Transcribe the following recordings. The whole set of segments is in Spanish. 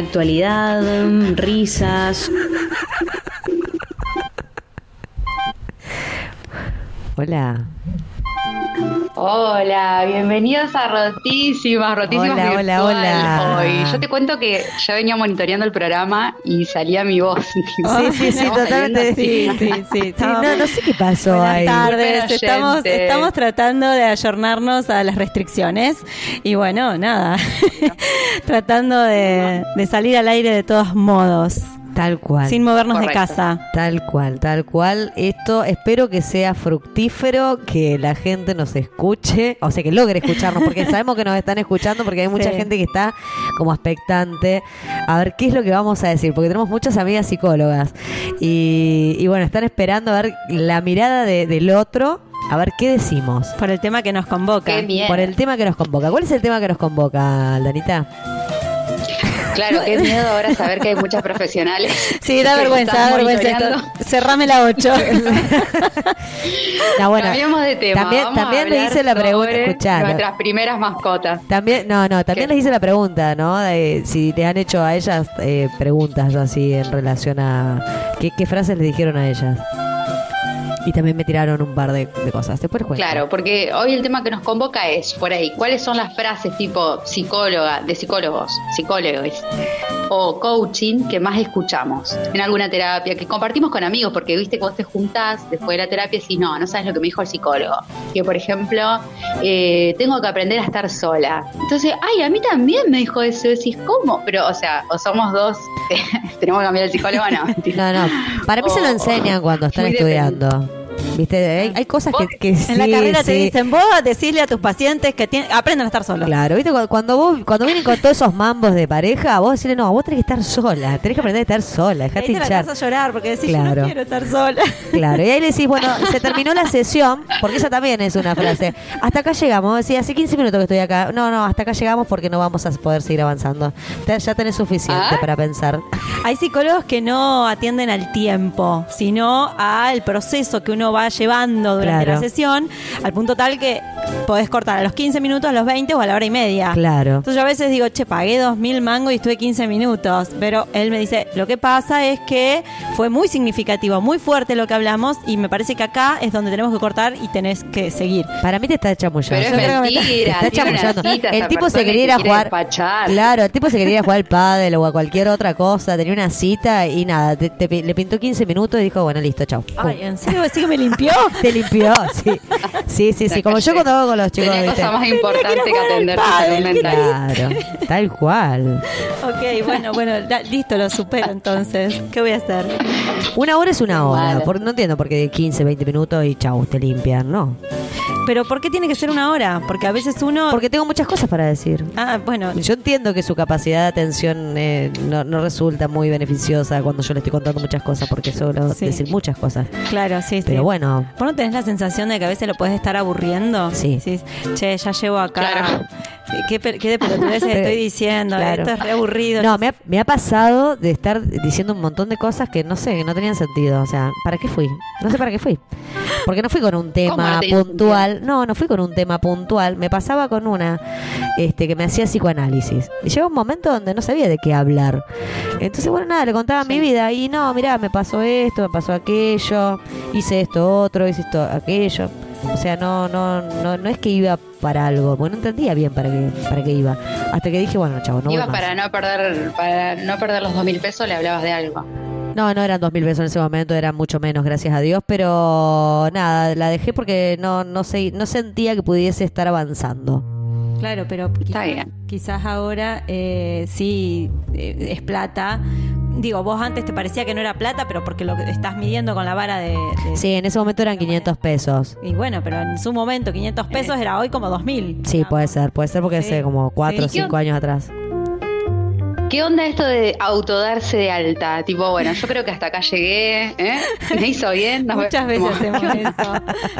actualidad, risas. Hola. Hola, bienvenidos a Rotísimas, Rotísimas Hola, hola, virtual hola. Hoy. Yo te cuento que yo venía monitoreando el programa y salía mi voz. Sí, sí, sí, totalmente. Sí, sí, sí. Sí, no, no sé qué pasó Buenas ahí. tardes, estamos, tratando de ayornarnos a las restricciones y bueno, nada, tratando de, de salir al aire de todos modos, Tal cual. sin movernos Correcto. de casa. Tal cual, tal cual. Esto espero que sea fructífero, que la gente nos escuche, o sea, que logre escucharnos, porque sabemos que nos están escuchando, porque hay mucha Sí. gente que está como expectante a ver qué es lo que vamos a decir, porque tenemos muchas amigas psicólogas y, y bueno, están esperando a ver la mirada de- del otro, a ver qué decimos. Por el tema que nos convoca. Qué bien. Por el tema que nos convoca. ¿Cuál es el tema que nos convoca, Danita? Claro, qué miedo ahora saber que hay muchas profesionales. Sí, da vergüenza, da vergüenza. Cerrame la 8. No, bueno, Cambiamos de tema. también- Vamos también le hice la pregunta, escuchá, Nuestras primeras mascotas. También, no, no, también les hice la pregunta, ¿no? De si les han hecho a ellas eh, preguntas así en relación a qué, qué frases les dijeron a ellas. Y también me tiraron un par de, de cosas. Después cuento. Claro, porque hoy el tema que nos convoca es por ahí, ¿cuáles son las frases tipo psicóloga, de psicólogos, psicólogos o coaching que más escuchamos en alguna terapia, que compartimos con amigos, porque viste que vos te juntás después de la terapia y decís, no, no sabes lo que me dijo el psicólogo. Que por ejemplo, eh, tengo que aprender a estar sola. Entonces, ay, a mí también me dijo eso. Decís, ¿cómo? Pero, o sea, o somos dos, tenemos que cambiar el psicólogo, no. No, no. Para mí se lo enseñan cuando están estudiando. Viste, hay, hay cosas que, que en la sí, carrera te dicen, vos decirle a tus pacientes que tienen, aprendan a estar solos. Claro, viste, cuando, cuando vos, cuando vienen con todos esos mambos de pareja, vos decirle, no, vos tenés que estar sola, tenés que aprender a estar sola, dejate ahí te hinchar. vas a llorar porque decís, yo no quiero estar sola. Claro, y ahí le decís, bueno, se terminó la sesión, porque esa también es una frase. Hasta acá llegamos, decía, hace 15 minutos que estoy acá. No, no, hasta acá llegamos porque no vamos a poder seguir avanzando. Ya tenés suficiente Ah. para pensar. Hay psicólogos que no atienden al tiempo, sino al proceso que uno va llevando durante Claro. la sesión, al punto tal que podés cortar a los 15 minutos, a los 20 o a la hora y media. Claro. Entonces yo a veces digo, che, pagué 2.000 mangos y estuve 15 minutos. Pero él me dice, lo que pasa es que fue muy significativo, muy fuerte lo que hablamos y me parece que acá es donde tenemos que cortar y tenés que seguir. Para mí te está chamullando. Pero es mentira, Te está chamullando. El tipo se quería ir a jugar. despachar. Claro, el tipo se quería ir a jugar al pádel o a cualquier otra cosa. Tenía una cita y nada, te- te pi- le pintó 15 minutos y dijo, bueno, listo, chau. Pum. Ay, ¿en serio decís que me limpió? Te limpió, sí. Sí, sí, sí. Como yo cuando hago con los chicos. Tenía cosa más importante que atender tu salud mental. Claro, tal cual. ok, bueno, bueno, da- listo, lo supero entonces. ¿Qué voy a hacer? Una hora es una hora. Vale. por- no entiendo por qué de 15, 20 minutos y chau, te limpian, ¿no? Pero ¿por qué tiene que ser una hora? Porque a veces uno... Porque tengo muchas cosas para decir. Ah, bueno, Yo entiendo que su capacidad de atención eh, no, no resulta muy beneficiosa cuando yo le estoy contando muchas cosas, porque suelo Sí. decir muchas cosas. claro, sí, sí. Pero bueno, ¿Vos no tenés la sensación de que a veces lo puedes estar aburriendo? Sí. Decís, che, ya llevo acá. Claro. ¿Qué, qué de pelotudeces estoy diciendo? claro. Esto es re aburrido. no, me ha, me ha pasado de estar diciendo un montón de cosas que no sé, que no tenían sentido. O sea, ¿para qué fui? No sé para qué fui. Porque no fui con un ¿Cómo tema puntual. No, no fui con un tema puntual. Me pasaba con una este, que me hacía psicoanálisis. Y llegó un momento donde no sabía de qué hablar. Entonces, bueno, nada, le contaba mi vida. Y no, mirá, me pasó esto, me pasó aquello, hice esto otro, hice esto aquello. O sea, no, no, no, no es que iba para algo, porque no entendía bien para qué, para qué iba. Hasta que dije, bueno, chavo, no voy Ibas más. para no perder para no perder los dos mil pesos, le hablabas de algo. No, no eran dos mil pesos en ese momento, eran mucho menos, gracias a Dios, pero nada, la dejé porque no, no sé, no sentía que pudiese estar avanzando. Claro, pero quizás, bien. quizás ahora eh, sí eh, es plata. Digo, vos antes te parecía que no era plata, pero porque lo que estás midiendo con la vara de... de- Sí, en ese momento eran 500 pesos. Y bueno, pero en su momento 500 pesos era hoy como 2000. Sí, puede ser, puede ser porque Sí. hace como 4 o Sí. 5 años atrás. ¿Qué onda esto de autodarse de alta? Tipo, bueno, yo creo que hasta acá llegué, ¿eh? Me hizo bien. nos Muchas veces hacemos eso.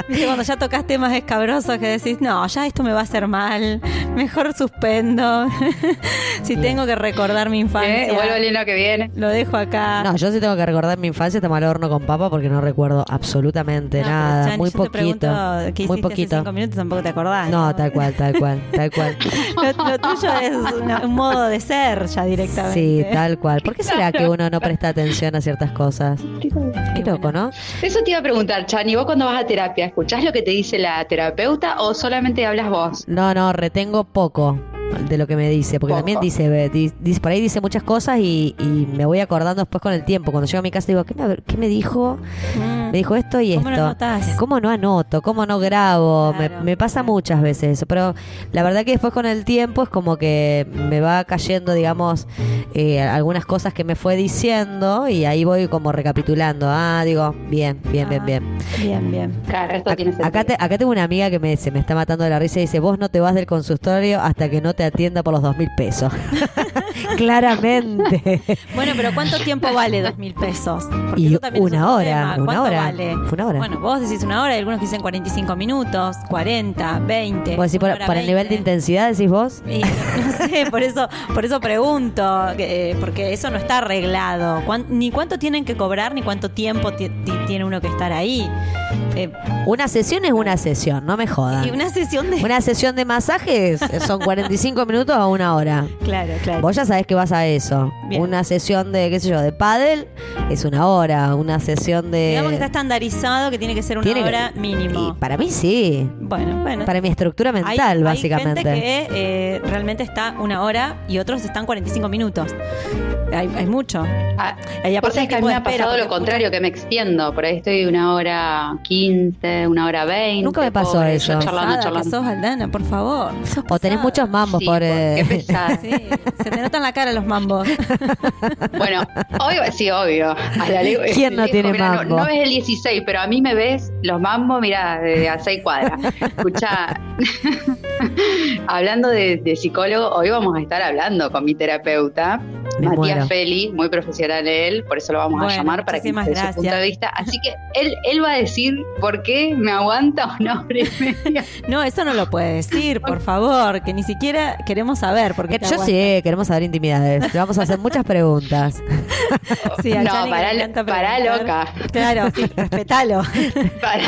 Viste, cuando ya tocas temas escabrosos que decís, no, ya esto me va a hacer mal, mejor suspendo. si tengo que recordar mi infancia, ¿Eh? Vuelvo el que viene. lo dejo acá. No, yo sí tengo que recordar mi infancia, está mal horno con papa porque no recuerdo absolutamente No, nada, muy yo te pregunto, poquito, ¿qué muy poquito. Hace cinco minutos tampoco te acordás. No, tal cual, tal cual, tal cual. Lo, lo tuyo es una- un modo de ser ya Sí, directamente. Sí, tal cual. ¿Por qué será que uno no presta atención a ciertas cosas? Qué loco, ¿no? Eso te iba a preguntar, Chani, vos cuando vas a terapia, ¿escuchás lo que te dice la terapeuta o solamente hablas vos? No, no, retengo poco de lo que me dice, porque Poco. también dice, dice- por ahí dice muchas cosas y, y me voy acordando después con el tiempo. Cuando llego a mi casa digo, ¿qué me, qué me dijo? Mm. Me dijo esto y ¿Cómo no esto. anotás? ¿Cómo no anoto? ¿Cómo no grabo? Claro. me, pasa muchas veces eso, pero la verdad que después con el tiempo es como que me va cayendo, digamos, eh, algunas cosas que me fue diciendo y ahí voy como recapitulando. Ah, digo, bien, bien, bien, Ah, bien. Bien, bien. Claro, esto tiene sentido. Acá, te- acá tengo una amiga que me, se me está matando de la risa y dice, vos no te vas del consultorio hasta que no te atienda por los dos mil pesos. Claramente. Bueno, pero ¿cuánto tiempo vale dos mil pesos? Porque Y una hora, tema. una ¿Cuánto hora, vale? una hora. Bueno, vos decís una hora y algunos dicen 45 minutos, 40, 20. Vos decís, por, por el nivel de 20. intensidad, decís vos. Y no sé, por eso, por eso pregunto, eh, porque eso no está arreglado. Cuán- ni cuánto tienen que cobrar, ni cuánto tiempo ti- ti- tiene uno que estar ahí. Eh, Una sesión es una sesión, no me jodan. y una sesión de... Una sesión de masajes son 45 minutos a una hora. Claro, claro. Vos ya sabés que vas a eso. Bien. Una sesión de, qué sé yo, de pádel es una hora. Una sesión de... Digamos que está estandarizado que tiene que ser una Tiene que- hora mínimo. Y para mí sí. Bueno, bueno. Para mi estructura Hay- mental, hay básicamente. gente que eh, realmente está una hora y otros están 45 minutos. Hay, hay mucho. Ah, Y Vos aparte que a mí me ha pasado lo contrario, que me extiendo. Por ahí estoy una hora 15, una hora 20. Nunca me pasó pobre, eso. charlando, que charlando. sos, Aldana, por favor. Sos O tenés muchos mambos, Sí, pobre. qué pesada. Sí, se te notan la cara los mambos. Bueno, obvio, sí, obvio. A la ¿Quién no lejos, tiene mambo? No, no ves el 16, pero a mí me ves los mambos, mira, de a 6 cuadras. Escucha, hablando de, de psicólogo, hoy vamos a estar hablando con mi terapeuta, Me Matías muero. Feli, muy profesional él, por eso lo vamos Bueno, a llamar para que nos dé su punto de vista. Así que él, él va a decir por qué me aguanta y media. No, eso no lo puede decir, por favor, que ni siquiera queremos saber. Porque Yo sí, queremos saber intimidades. Le vamos a hacer muchas preguntas. Sí, a No, pará, preguntar. loca. Claro, sí, respetalo. Para-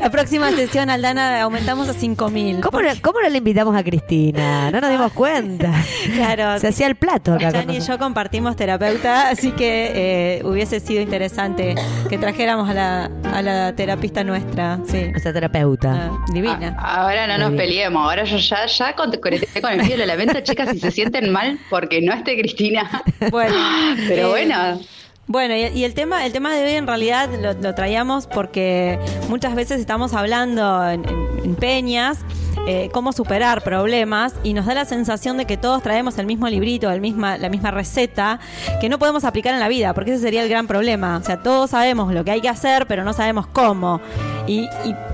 La próxima sesión, Aldana, aumentamos a 5000. ¿Cómo no, ¿Cómo no le invitamos a Cristina? No nos dimos cuenta. Claro. Se hacía el plato acá. con y yo compartimos terapeuta, así que eh, hubiese sido interesante que trajéramos a la, a la terapista nuestra. Sí. Nuestra terapeuta. Ah, divina. Ah, Ahora no nos Muy bien. peleemos, ahora yo ya, ya con- conecté con el filo de la lamento, chicas, si se sienten mal porque no esté Cristina. Bueno, Pero eh, bueno, Bueno, y, y el tema, el tema de hoy en realidad lo, lo traíamos porque muchas veces estamos hablando en, en- en peñas eh, cómo superar problemas y nos da la sensación de que todos traemos el mismo librito, el misma, la misma receta que no podemos aplicar en la vida, porque ese sería el gran problema. O sea, todos sabemos lo que hay que hacer, pero no sabemos cómo. Y, y-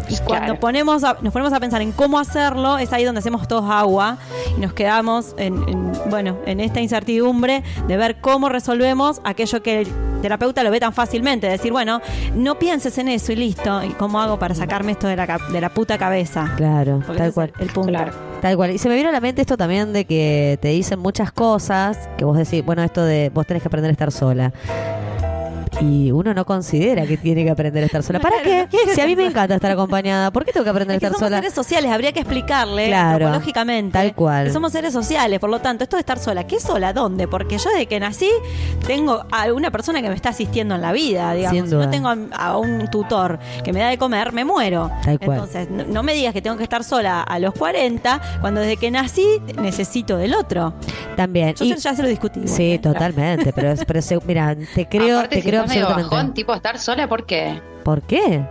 y Claro. cuando ponemos a- nos ponemos a pensar en cómo hacerlo, es ahí donde hacemos todos agua y nos quedamos en, en, bueno, en esta incertidumbre de ver cómo resolvemos aquello que el terapeuta lo ve tan fácilmente. Decir, bueno, no pienses en eso y listo. ¿Y cómo hago para sacarme esto de la, ca- de la puta cabeza? Claro, Porque tal cual. el punto. Claro. Tal cual. Y se me vino a la mente esto también de que te dicen muchas cosas, que vos decís, bueno, esto de vos tenés que aprender a estar sola. Y uno no considera que tiene que aprender a estar sola. ¿Para Claro, qué? Si a mí me encanta estar acompañada, ¿por qué tengo que aprender Es que a estar somos sola? seres sociales, habría que explicarle Claro, antropológicamente tal cual. que somos seres sociales, por lo tanto, esto de estar sola, ¿qué sola? ¿Dónde? Porque yo desde que nací tengo a una persona que me está asistiendo en la vida, digamos. Sin Si no tengo a, a un tutor que me da de comer, me muero. Tal cual. Entonces, no, no me digas que tengo que estar sola a los 40 cuando desde que nací necesito del otro. También. Yo Y- ya se lo discutí. igual, sí, ¿eh? totalmente. Pero, pero se- mira, te creo, aparte te creo estás medio bajón, tipo estar sola, ¿por qué? ¿Por qué?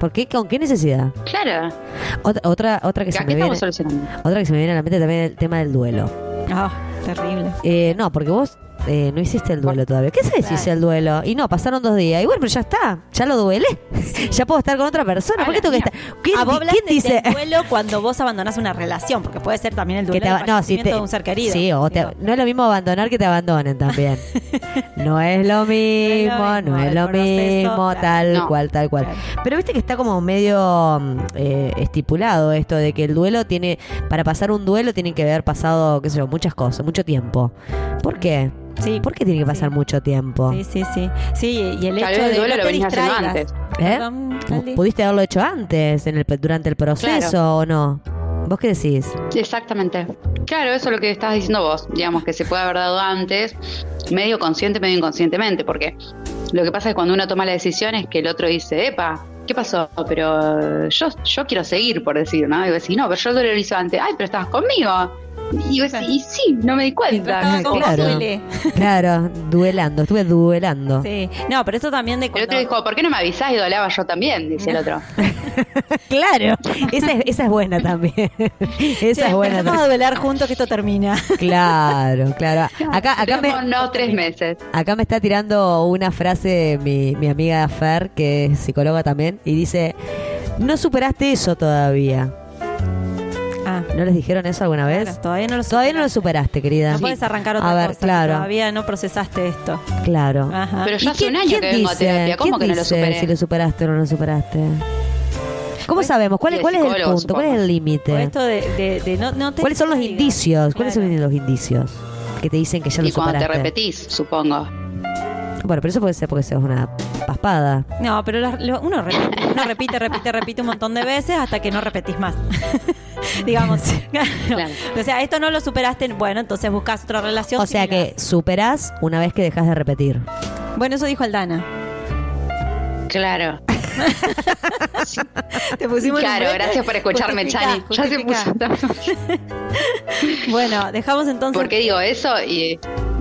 ¿Por qué? ¿Con qué necesidad? Claro, Otra, otra, otra que ¿a se me viene, otra que se me viene a la mente también es el tema del duelo. Ah, terrible. Eh, no, porque vos eh, no hiciste el duelo todavía. ¿Qué sabes si hice el duelo? Y no, pasaron dos días. Y bueno, pero ya está. Ya lo duele. ya puedo estar con otra persona. A ¿Por qué tengo que estar? ¿Quién, Ah, vos quién dice? del duelo cuando vos abandonás una relación, porque puede ser también el que duelo te del aba- no, si te, de un ser querido. Sí, o te- no es lo mismo abandonar que te abandonen también. no es lo mismo, no mismo, es el lo mismo, tal cual, tal cual. Claro. Pero viste que está como medio mm, eh, estipulado esto de que el duelo tiene, para pasar un duelo tienen que haber pasado, qué sé yo, muchas cosas, mucho tiempo. ¿Por qué? Sí, ¿Por qué tiene que pasar Sí. mucho tiempo? Sí, sí, sí. Sí, y el Tal hecho vez el de duelo no lo venís haciendo antes. ¿Eh? Perdón. ¿Pudiste haberlo hecho antes, en el, durante el proceso o no? ¿Vos qué decís? Exactamente. Claro, eso es lo que estabas diciendo vos, digamos que se puede haber dado antes, medio consciente, medio inconscientemente, porque lo que pasa es que cuando uno toma la decisión es que el otro dice, epa, ¿qué pasó? Pero yo, yo quiero seguir, por decir, ¿no? Y vos decís, no, pero yo lo hice antes, ay, pero estabas conmigo. Y yo decía, y sí, no me di cuenta. Con Claro. duele. Claro, duelando, estuve duelando. Sí. No, pero esto también de El cuando... otro dijo, ¿por qué no me avisás? Y doleaba yo también, dice el otro. Claro, esa es, esa es buena también. Esa es buena. empecemos a duelar juntos que esto termina. Claro, claro. Acá, acá me, no tres meses. Acá me está tirando una frase mi, mi amiga Fer, que es psicóloga también, y dice, no superaste eso todavía. ¿No les dijeron eso alguna vez? claro, todavía no lo Todavía no lo superaste, querida. No puedes arrancar otra A ver, cosa. claro. Todavía no procesaste esto. Claro. Ajá. Pero yo ¿Y hace un año que vengo a dice? terapia, ¿cómo ¿Quién que no lo dice superé? si lo superaste o no lo superaste? ¿Cómo Pues, sabemos? ¿Cuál, y es- el cuál es el punto? ¿Cuál es el supongo. Límite? esto de, de- de no, no ¿Cuáles son los indicios? ¿Cuáles Claro. son los indicios que te dicen que ya lo Y cuando te superaste? repetís, supongo. Bueno, pero eso puede ser porque seas una paspada. No, pero la- lo- uno repite, uno repite, repite, repite un montón de veces hasta que no repetís más. Digamos. Claro. Claro. O sea, esto no lo superaste, bueno, entonces buscas otra relación. O sea que superás una vez que dejas de repetir. Bueno, eso dijo Aldana. Claro. Te pusimos Claro, gracias por escucharme, Justifica, Chani. Ya se puso. Bueno, dejamos entonces. ¿Por qué digo eso? Y.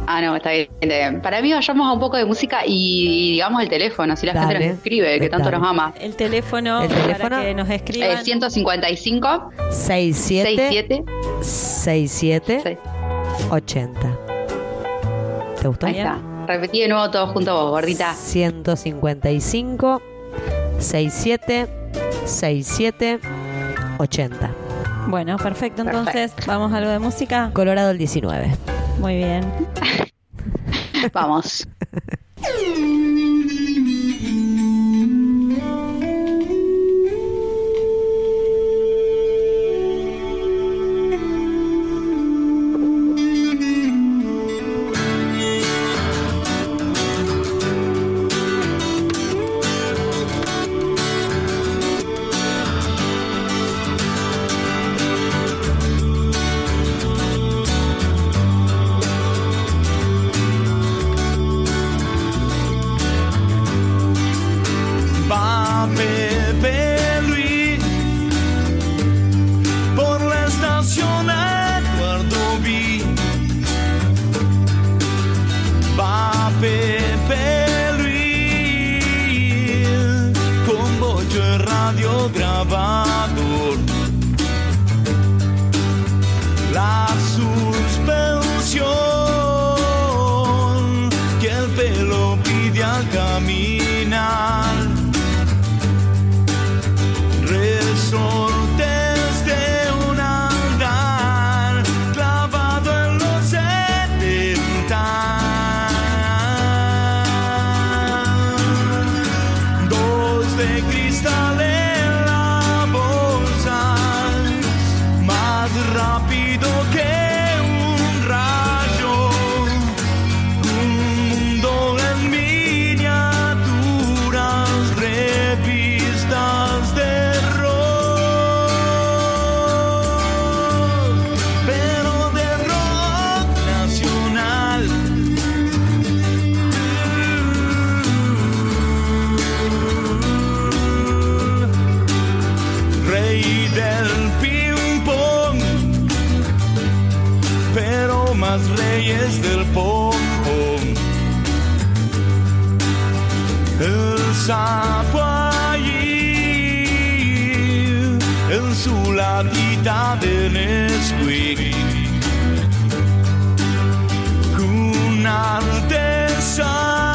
Ah, no, está bien. está bien. Para mí, vayamos a un poco de música y, digamos el teléfono, si la gente Dale. nos escribe, que tanto Dale. nos ama. El teléfono, El teléfono. para que nos escriban. Eh, 155 67 67 67 sí, 80. ¿Te gustó? Ahí está. Repetí de nuevo todo junto a vos, gordita. 155 67 67 80. Bueno, perfecto. Entonces, vamos a algo de música. Colorado el 19. Muy bien. Vamos. más reyes del pom. El sapo allí en su latita de Nesquik. Un artesano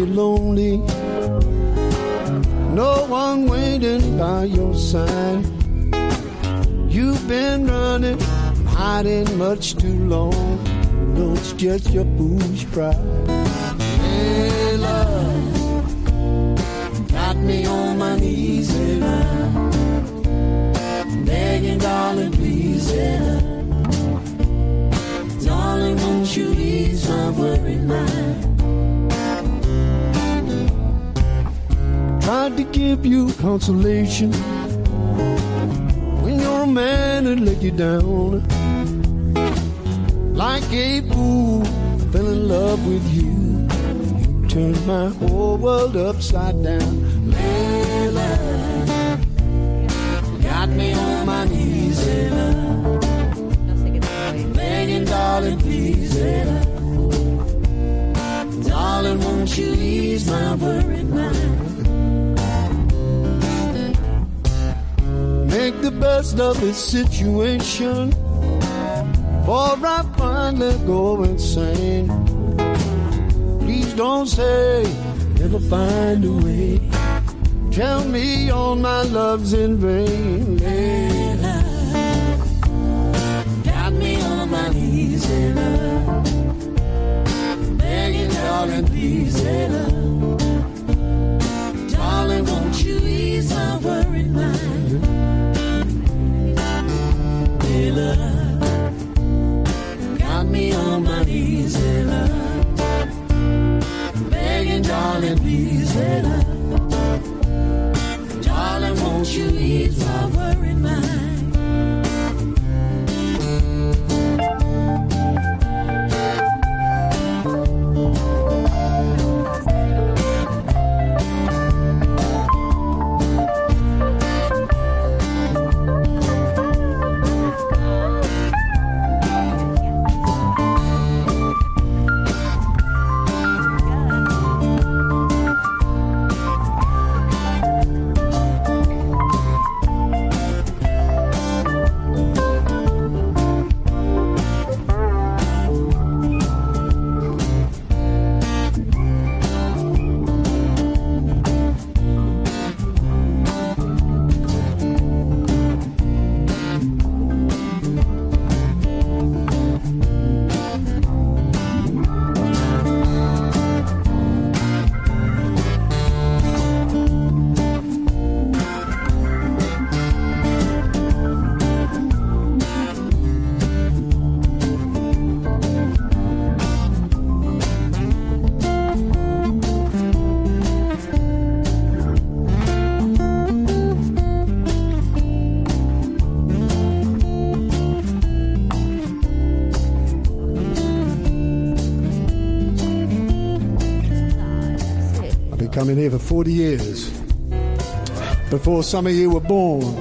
you lonely? No one waiting by your side. You've been running, hiding much too long. No, it's just your foolish pride. Hey, love, got me on my knees, hey, love. begging, darling, please, love. Darling, won't you ease my worried mind? Tried to give you consolation when your man had let you down. Like a fool, fell in love with you. You turned my whole world upside down. Layla, got me on my knees, Layla. Begging, darling, please, Layla. Darling, won't you ease my worried mind? Make the best of this situation. Before I finally go insane. Please don't say never find a way. Tell me all my love's in vain. Layla, got me on my knees, Layla. Begging, darling, please, Layla. Here for 40 years. Before some of you were born.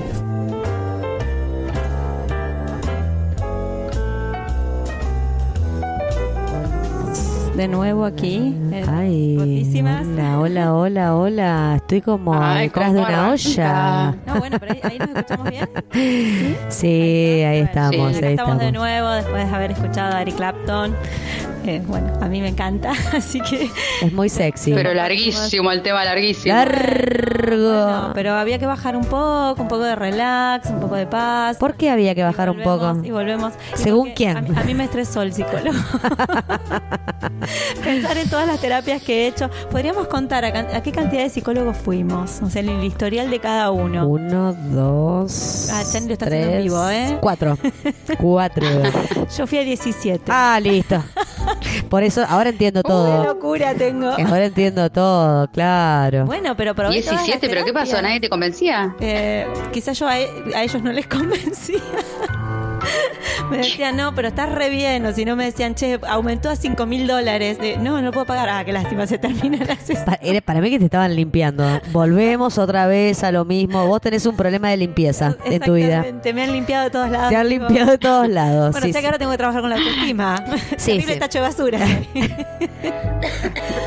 De nuevo aquí. en Ay, Rotísimas. hola, hola, hola, hola. Estoy como Ay, detrás de una olla. No, bueno, pero ahí, ahí nos escuchamos bien. Sí, ahí estamos, Sí, ahí estamos estamos. de nuevo después de haber escuchado a Eric Clapton. Eh, bueno, a mí me encanta, así que. Es muy sexy. Pero larguísimo, el tema larguísimo. Largo. No, pero había que bajar un poco, un poco de relax, un poco de paz. ¿Por qué había que bajar un poco? Y volvemos. Y ¿Según quién? A mí, a mí me estresó el psicólogo. Pensar en todas las terapias que he hecho. Podríamos contar a, qué cantidad de psicólogos fuimos, o sea, en el historial de cada uno. Uno, dos, Ah, Chani lo está haciendo en tres, vivo, ¿eh? cuatro. Cuatro. Yo fui a 17. ah, listo. Por eso, ahora entiendo ¡Qué todo. locura tengo! Ahora entiendo todo, claro. Bueno, pero probé todas las 17, pero ¿qué pasó? ¿Nadie te convencía? Eh, quizás yo a, e- a ellos no les convencía. me decían, no, pero estás re bien. O si no, me decían, che, aumentó a 5 mil dólares. De, no, no puedo pagar. Ah, qué lástima, se termina la sesión. Pa- era para mí que te estaban limpiando. Volvemos otra vez a lo mismo. Vos tenés un problema de limpieza en tu vida. Exactamente, me han limpiado de todos lados. Te han limpiado de todos lados. Bueno, sí, o sea sí. que ahora tengo que trabajar con la autoestima. Sí, sí. tacho de basura.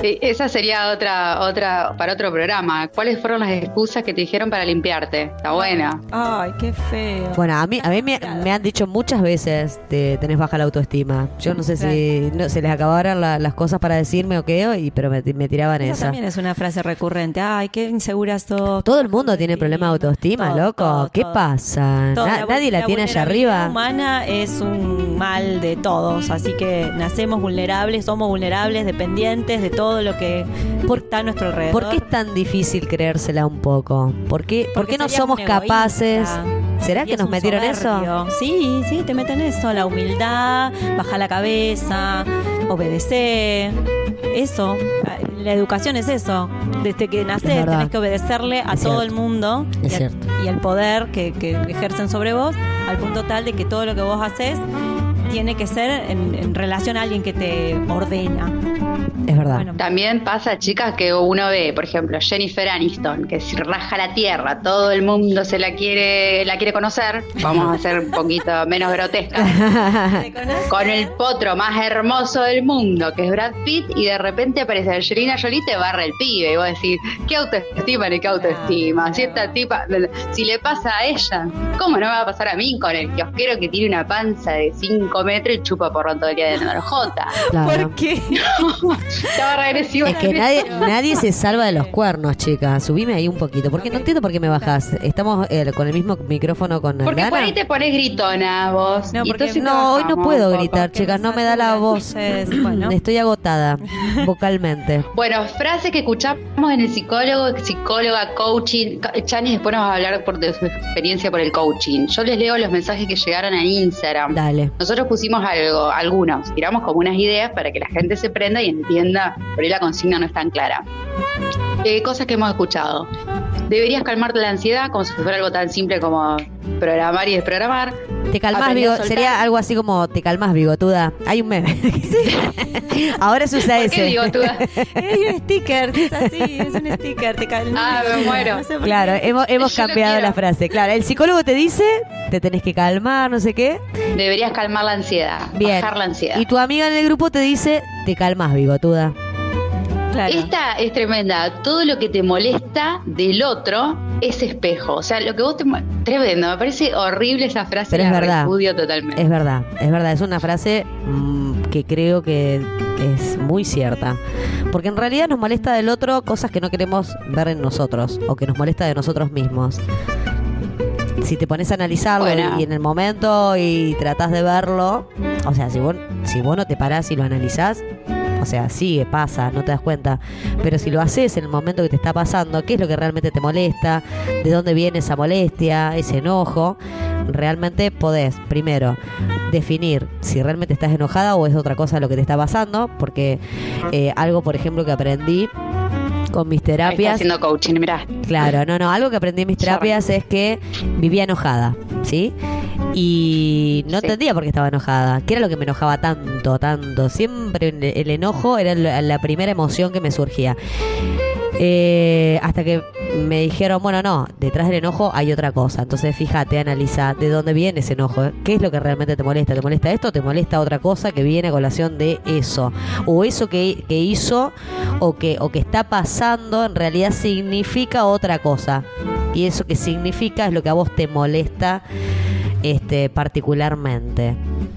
Esa sería otra, otra, para otro programa. ¿Cuáles fueron las excusas que te dijeron para limpiarte? Está buena. Ay, qué feo. Bueno, a mí, a mí me, me han dicho muchas veces te tenés baja la autoestima. Yo no sé si no, se les acabaron la- las cosas para decirme o qué, y, pero me, me tiraban Esa esa. también es una frase recurrente. Ay, qué insegura sos. Todo el mundo tiene problema de autoestima, Todo, loco. todo, ¿Qué todo. pasa? Na- nadie la, tiene allá arriba. humana es un mal de todos, así que nacemos vulnerables, somos vulnerables, dependientes de todo lo que está a nuestro alrededor. ¿Por qué es tan difícil creérsela un poco? ¿Por qué, por qué no somos capaces? ¿Será que nos metieron eso? Sí, sí, te meten eso, la humildad, bajar la cabeza, obedecer. Eso, la educación es eso. Desde que verdad. tenés que obedecerle a Es todo cierto. el mundo Es y, a- cierto. y al poder que, que ejercen sobre vos, al punto tal de que todo lo que vos haces tiene que ser en, en relación a alguien que te ordena. Es verdad. Bueno, También pasa, chicas, que uno ve, por ejemplo, Jennifer Aniston, que si raja la tierra, todo el mundo se la quiere, la quiere conocer. Vamos a ser un poquito menos grotesca. Con el potro más hermoso del mundo, que es Brad Pitt, y de repente aparece Angelina Jolie y te barra el pibe. Y vos decís, ¿qué autoestima ni qué autoestima? Si esta tipa, si le pasa a ella, ¿cómo no me va a pasar a mí con el kiosquero que tiene una panza de 5 metros y chupa por todo el día de Norjota? Claro. ¿Por qué? Estaba regresivo. Es que nadie, nadie se salva de los cuernos, chicas. Subime ahí un poquito. Porque no entiendo por qué me bajás. Estamos eh, con el mismo micrófono con Porque Aldana. por ahí te pones gritona vos. No, y porque- entonces te No, hoy no puedo gritar, chicas. No me da la voz. bueno. Estoy agotada vocalmente. Bueno, frases que escuchamos en el psicólogo, psicóloga, coaching. Chani después nos va a hablar por, de su experiencia por el coaching. Yo les leo los mensajes que llegaron a Instagram. Dale. Nosotros pusimos algo, algunos, tiramos como unas ideas para que la gente se prenda y entienda, ahí la consigna no es tan clara. Eh, cosas que hemos escuchado. Deberías calmarte la ansiedad como si fuera algo tan simple como programar y desprogramar. Te bigo- soltar. sería algo así como te calmás, bigotuda. Hay un meme. Ahora se usa ¿Por ese. qué digo tú? Hay un sticker, es así, es un sticker, te calmas. Ah, me muero. No sé por Claro, hemos, cambiado la frase. Claro, el psicólogo te dice, te tenés que calmar, no sé qué. Deberías calmar la ansiedad, Bien. bajar la ansiedad. Y tu amiga en el grupo te dice, te calmas, bigotuda. Claro. Esta es tremenda. Todo lo que te molesta del otro es espejo. O sea, lo que vos te... Tremendo. Me parece horrible esa frase. Pero es la verdad. totalmente. Es verdad, es verdad. Es una frase mm, que creo que es muy cierta. Porque en realidad nos molesta del otro cosas que no queremos ver en nosotros o que nos molesta de nosotros mismos. Si te pones a analizarlo Bueno. y en el momento y tratás de verlo, o sea, si vos, si vos no te parás y lo analizás, o sea, sigue, pasa, no te das cuenta. Pero si lo haces en el momento que te está pasando, ¿qué es lo que realmente te molesta? ¿De dónde viene esa molestia, ese enojo? Realmente podés, primero, definir si realmente estás enojada o es otra cosa lo que te está pasando. Porque eh, algo, por ejemplo, que aprendí con mis Ahí está terapias. haciendo coaching, mirá. Claro, no, no, algo que aprendí en mis terapias es que vivía enojada, ¿sí? Y no Sí. entendía por qué estaba enojada. ¿Qué era lo que me enojaba tanto, tanto? Siempre el- enojo era la primera emoción que me surgía. Eh, hasta que me dijeron, bueno, no, detrás del enojo hay otra cosa. Entonces, fíjate, analiza de dónde viene ese enojo. ¿Qué es lo que realmente te molesta? ¿Te molesta esto te molesta otra cosa que viene a colación de eso? O eso que, que hizo o que, o que está pasando en realidad significa otra cosa. Y eso que significa es lo que a vos te molesta este particularmente.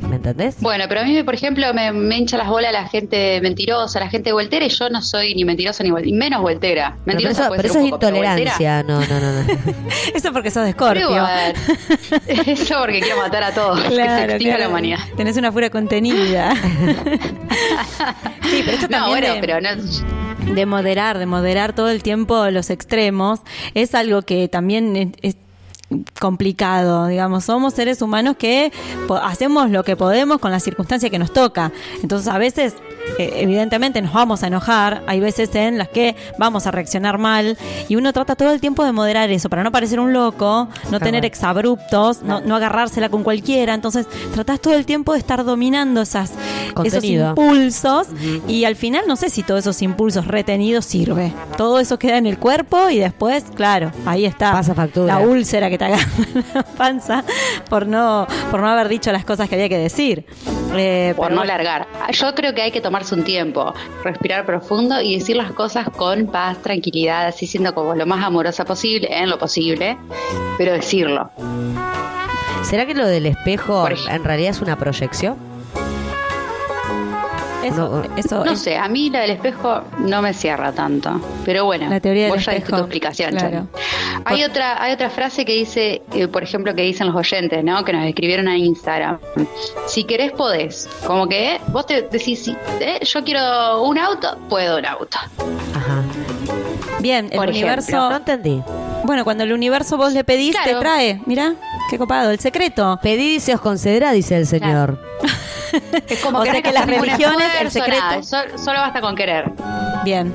¿Me entendés? Bueno, pero a mí, por ejemplo, me, me hincha las bolas la gente mentirosa, la gente vueltera, y yo no soy ni mentirosa ni menos vueltera. Pero, Mentirosa eso, puede pero ser eso un es poco, pero intolerancia. No, no, no, no. Eso porque sos de Pero Scorpio. Eso porque quiero matar a todos, que se Claro, extinga la claro. humanidad. Tenés una furia contenida. sí, pero esto No, también bueno, de- pero no, de moderar, de moderar todo el tiempo los extremos, es algo que también es, es complicado, digamos, somos seres humanos que hacemos lo que podemos con la circunstancia que nos toca. Entonces, a veces eh, evidentemente nos vamos a enojar, hay veces en las que vamos a reaccionar mal y uno trata todo el tiempo de moderar eso para no parecer un loco, no tener exabruptos, no, no agarrársela con cualquiera, entonces tratás todo el tiempo de estar dominando esas, esos impulsos y al final no sé si todos esos impulsos retenidos sirve. Todo eso queda en el cuerpo y después, claro, ahí está. Pasa factura. La úlcera que te agarra la panza por no, por no haber dicho las cosas que había que decir. Eh, Por pero no bueno. largar. Yo creo que hay que tomarse un tiempo, respirar profundo y decir las cosas con paz, tranquilidad, así siendo como lo más amorosa posible, en lo posible, pero decirlo. ¿Será que lo del espejo en realidad es una proyección? Eso, No, eso No es- sé, a mí la del espejo no me cierra tanto. Pero bueno, La teoría del vos ya diste espejo, tu explicación. claro. Hay otra, hay otra frase que dice, eh, por ejemplo, que dicen los oyentes, ¿no? Que nos escribieron a Instagram. Si querés, podés. Como que vos te decís, si, eh, yo quiero un auto, puedo un auto. Ajá. Bien, el Por universo. ejemplo. No entendí. Bueno, cuando el universo vos le pedís, te trae. Mirá, qué copado. El secreto. Pedid y se os concederá, dice el Señor. Es como O que sea las religiones, el secreto- nada, solo basta con querer. Bien.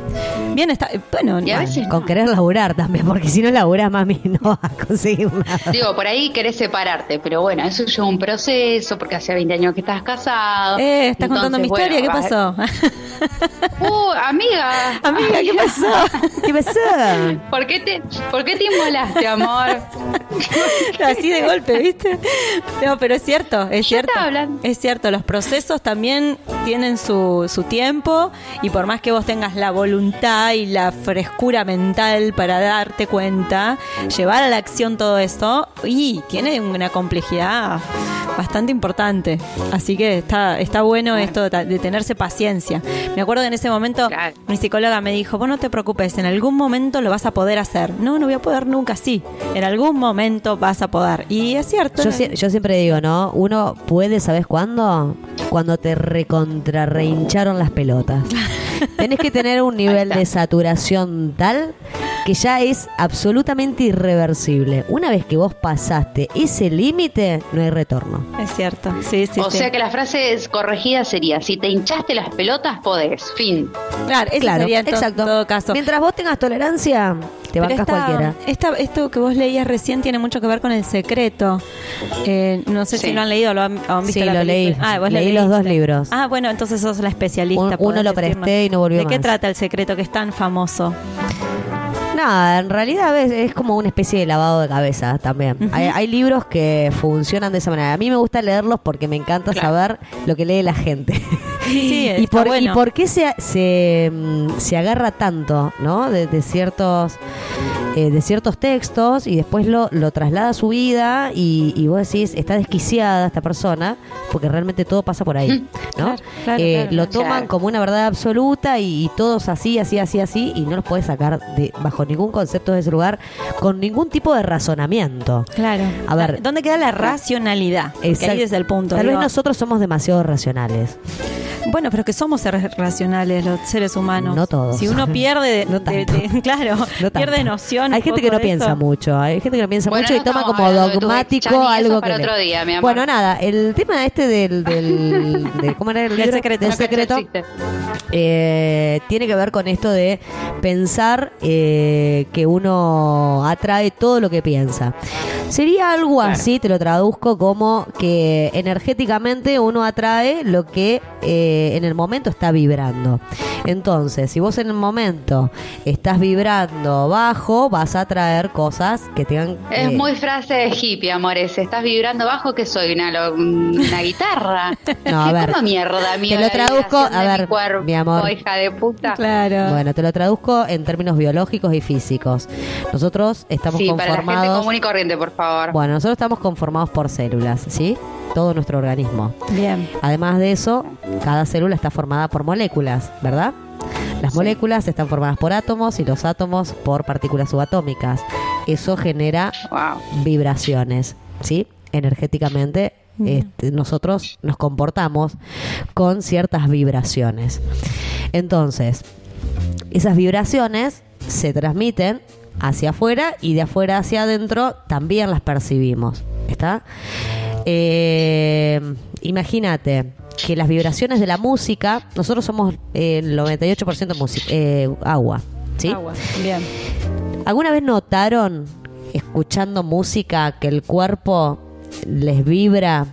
Bien, está. Bueno, Y a bueno. veces Con no. querer laburar también, porque si no laburás, mami, no vas a conseguir nada. Digo, por ahí querés separarte, pero bueno, eso lleva un proceso, porque hace 20 años que estás casado. Eh, estás contando mi historia, bueno, ¿qué pasó? Uh, amiga. Amiga, ¿qué pasó? ¿Qué pasó? ¿Por qué te, por qué te inmolaste, amor? Así de golpe, ¿viste? No, pero es cierto, es cierto. Es cierto, los procesos también tienen su, su tiempo y por más que vos tengas la voluntad y la frescura mental para darte cuenta, llevar a la acción todo esto y tiene una complejidad bastante importante. Así que está, está bueno esto de tenerse paciencia. Me acuerdo que en ese momento Claro. mi psicóloga me dijo, vos no te preocupes, en algún momento lo vas a poder hacer. No, no voy a poder nunca, sí. En algún momento vas a poder. Y es cierto. Yo, yo siempre digo, ¿no? Uno puede, ¿sabes cuándo? Cuando te recontra rehincharon las pelotas. Tenés que tener un nivel de saturación tal que ya es absolutamente irreversible. Una vez que vos pasaste ese límite, no hay retorno. Es cierto, sí, sí. o sí. sea que la frase es- corregida sería, si te hinchaste las pelotas, podés. Fin. claro, eso claro, sería en to- exacto. todo caso. Mientras vos tengas tolerancia, te bancas esta- cualquiera. esta- esto que vos leías recién tiene mucho que ver con el secreto. Eh, no sé si lo han leído o lo han, o han visto Sí, la lo leí. Ah, vos Leí los dos libros. Ah, bueno, entonces sos la especialista. Un- uno lo decirnos. presté y no volvió ¿De qué trata el secreto que es tan famoso? Nada, en realidad es, es como una especie de lavado de cabeza también. Hay, hay libros que funcionan de esa manera. A mí me gusta leerlos porque me encanta Claro. saber lo que lee la gente. Sí, y, por, bueno. y por qué se, se, mm, se agarra tanto ¿no? de, de ciertos eh, de ciertos textos y después lo, lo traslada a su vida y, y vos decís, está desquiciada esta persona porque realmente todo pasa por ahí. ¿no? Claro, claro, Eh, claro. lo toman Claro. como una verdad absoluta y, y todos así, así, así, así y no los puedes sacar de, bajo ningún concepto de ese lugar con ningún tipo de razonamiento. Claro. A ver. ¿Dónde queda la racionalidad? Que ahí es el punto. Tal digo. vez nosotros somos demasiado racionales. Bueno, pero que somos seres racionales los seres humanos. No todos. Si uno pierde, de- No de- tanto. de- claro, No tanto. pierde noción. Hay gente que no piensa eso. mucho, hay gente que no piensa Bueno, mucho y toma como dogmático Chani, algo para que otro lee. día, mi amor. Bueno, nada, el tema este del, del de- ¿cómo era el libro? secreto. Del secreto. eh, tiene que ver con esto de pensar eh, que uno atrae todo lo que piensa. Sería algo así, te lo traduzco como que energéticamente uno atrae lo que eh, en el momento está vibrando. Entonces, si vos en el momento estás vibrando bajo, vas a atraer cosas que tengan... Es eh, muy frase de hippie, amores. Estás vibrando bajo que soy una, lo- una guitarra. No, a ver. ¿Cómo mierda? Te lo traduzco, a ver, mi, cuerpo, mi amor. hija de puta. Claro. Bueno, te lo traduzco en términos biológicos y físicos. Nosotros estamos Sí, para la gente conformados... común y corriente, por favor. Bueno, nosotros estamos conformados por células, ¿sí? Todo nuestro organismo. Bien. Además de eso, cada célula está formada por moléculas, ¿verdad? Las moléculas están formadas por átomos y los átomos por partículas subatómicas. Eso genera Wow. vibraciones, ¿sí? Energéticamente este, nosotros nos comportamos con ciertas vibraciones. Entonces, esas vibraciones se transmiten hacia afuera y de afuera hacia adentro también las percibimos. ¿Está? Eh, imagínate que las vibraciones de la música, nosotros somos eh, el 98% música, eh, agua. ¿sí? Agua. Bien. ¿Alguna vez notaron, escuchando música, que el cuerpo les vibra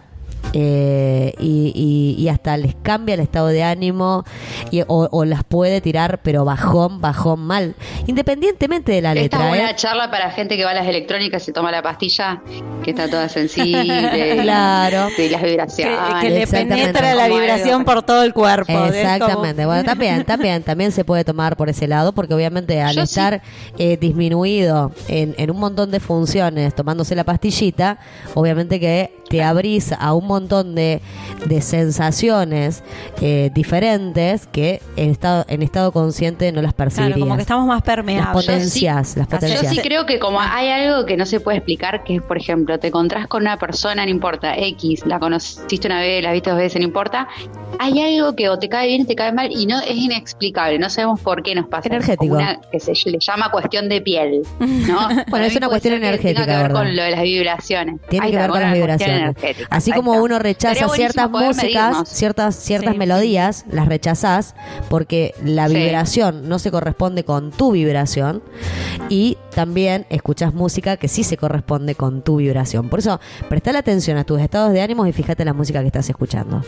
eh, y, y- y hasta les cambia el estado de ánimo y- o, o las puede tirar, pero bajón, bajón mal? Independientemente de la Esta es letra. buena ¿eh? charla para gente que va a las electrónicas y se toma la pastilla, que está toda sensible. Claro. De las Que, vibraciones. que le exactamente. penetra la vibración por todo el cuerpo. Como- Exactamente. Bueno, también, también, también se puede tomar por ese lado, porque obviamente al Yo sí. estar eh, disminuido en, en un montón de funciones, tomándose la pastillita, obviamente que te abrís a un montón de, de sensaciones eh, diferentes que en estado, en estado consciente no las percibirías. Claro, como que estamos más las permeables. potencias, las Yo potencias. sí creo que como hay algo que no se puede explicar, que es, por ejemplo, te encontrás con una persona, no importa, X, la conociste una vez, la viste dos veces, no importa, hay algo que o te cae bien o te cae mal y no es inexplicable, no sabemos por qué nos pasa. Energético. Una que se le llama cuestión de piel, ¿no? Para es una cuestión energética, Tenga que ver ¿verdad? con lo de las vibraciones. Tiene Ahí que ver con las una vibraciones. Así como está. Uno rechaza ciertas músicas, medirnos. ciertas, ciertas Sí. melodías, las rechazás porque la Sí. vibración no se corresponde con tu vibración y también escuchás música que sí se corresponde con tu vibración. Por eso, prestale atención a tus estados de ánimo y fíjate la música que estás escuchando.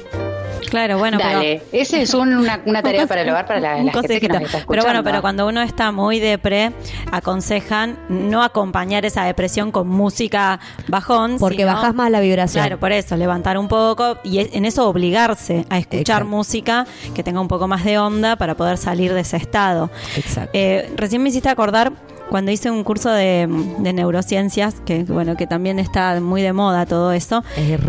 Claro, bueno, pero Dale, esa es un- una, una tarea para el hogar para la, la gente que consejito. nos está Pero bueno, pero cuando uno está muy depre, aconsejan no acompañar esa depresión con música bajón. Porque sino- bajás más la vibración. Claro, por eso, levantar un poco y en eso obligarse a escuchar Exacto. música que tenga un poco más de onda para poder salir de ese estado. Exacto. Eh, recién me hiciste acordar cuando hice un curso de, de neurociencias, que bueno, que también está muy de moda todo eso.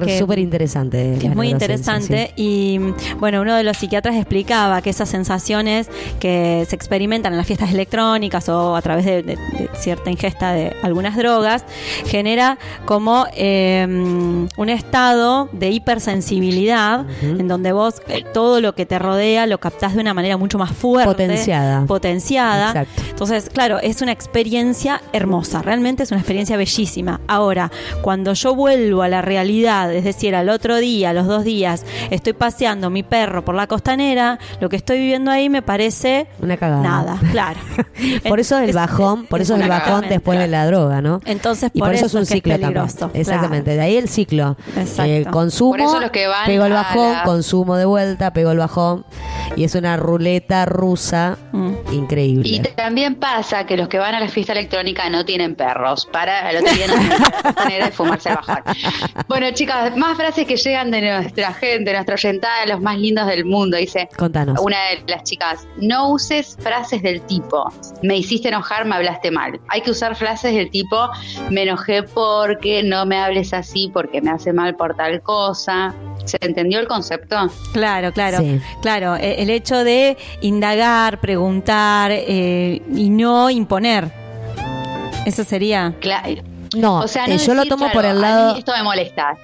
es súper interesante. que es muy interesante y bueno, uno de los psiquiatras explicaba que esas sensaciones que se experimentan en las fiestas electrónicas o a través de, de- de cierta ingesta de algunas drogas genera como eh, un estado de hipersensibilidad en donde vos eh, todo lo que te rodea lo captás de una manera mucho más fuerte, Potenciada. potenciada. Exacto. Entonces, claro, es una experiencia hermosa, realmente es una experiencia bellísima. Ahora, cuando yo vuelvo a la realidad, es decir, al otro día, a los dos días, estoy paseando mi perro por la costanera, lo que estoy viviendo ahí me parece Una cagada. nada, claro. Por eso el Es- bajón, por eso es el bajón después de la droga, ¿no? Entonces, y por, eso, es un ciclo también. peligroso, Exactamente, de ahí el ciclo. Exacto. Eh, consumo, Por eso los que van pego el bajón, la- consumo de vuelta, pego el bajón. Y es una ruleta rusa Mm. increíble. Y también pasa que los que van a la fiesta electrónica no tienen perros para el otro día no costanera y fumarse bajón. Bueno, chicas, más frases que llegan de nuestra gente, nuestra oyentada, los más lindos del mundo. Dice Contanos. una de las chicas, no uses frases del tipo, me hiciste enojar, me hablaste mal. Hay que usar frases del tipo, me enojé porque no me hables así, porque me hace mal por tal cosa. ¿Se entendió el concepto? Claro, claro, Sí. claro. e- El hecho de indagar, preguntar eh, y no imponer. Eso sería. Claro. No, O sea, no eh, yo lo tomo claro, por el A lado. mí esto me molesta.